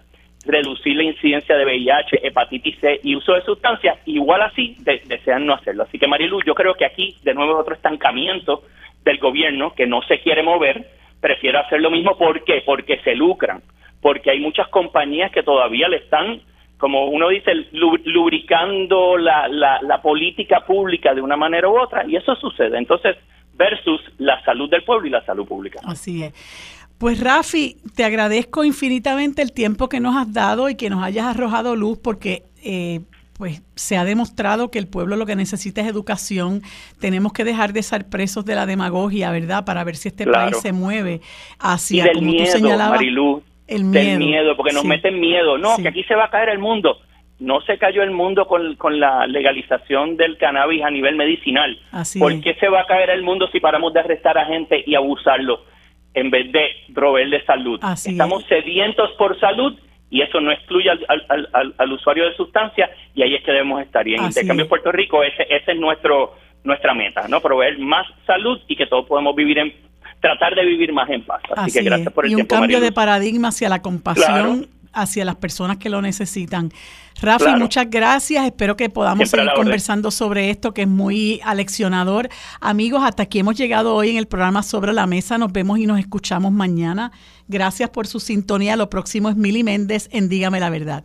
Speaker 8: reducir la incidencia de VIH, hepatitis C y uso de sustancias, igual así desean no hacerlo. Así que Marilu, yo creo que aquí de nuevo es otro estancamiento del gobierno que no se quiere mover, prefiere hacer lo mismo. ¿Por qué? Porque se lucran, porque hay muchas compañías que todavía le están, como uno dice, lubricando la, la, la política pública de una manera u otra, y eso sucede. Entonces, versus la salud del pueblo y la salud pública.
Speaker 3: Así es. Pues Rafi, te agradezco infinitamente el tiempo que nos has dado y que nos hayas arrojado luz porque eh, pues se ha demostrado que el pueblo lo que necesita es educación. Tenemos que dejar de ser presos de la demagogia, ¿verdad? Para ver si este país se mueve hacia,
Speaker 8: como tú señalabas, el miedo. miedo, porque nos meten miedo. No, que aquí se va a caer el mundo. No se cayó el mundo con, con la legalización del cannabis a nivel medicinal. Así ¿Por qué se va a caer el mundo si paramos de arrestar a gente y abusarlo? en vez de proveerle salud. Estamos sedientos por salud y eso no excluye al, usuario de sustancia y ahí es que debemos estar. Y en Intercambio Puerto Rico ese, ese es nuestro nuestra meta, ¿no? Proveer más salud y que todos podemos vivir en tratar de vivir más en paz. Así, que gracias por el
Speaker 3: y
Speaker 8: un
Speaker 3: cambio de paradigma hacia la compasión hacia las personas que lo necesitan. Rafi, muchas gracias. Espero que podamos seguir conversando sobre esto que es muy aleccionador. Amigos, hasta aquí hemos llegado hoy en el programa Sobre la Mesa. Nos vemos y nos escuchamos mañana. Gracias por su sintonía. Lo próximo es Mili Méndez en Dígame la Verdad.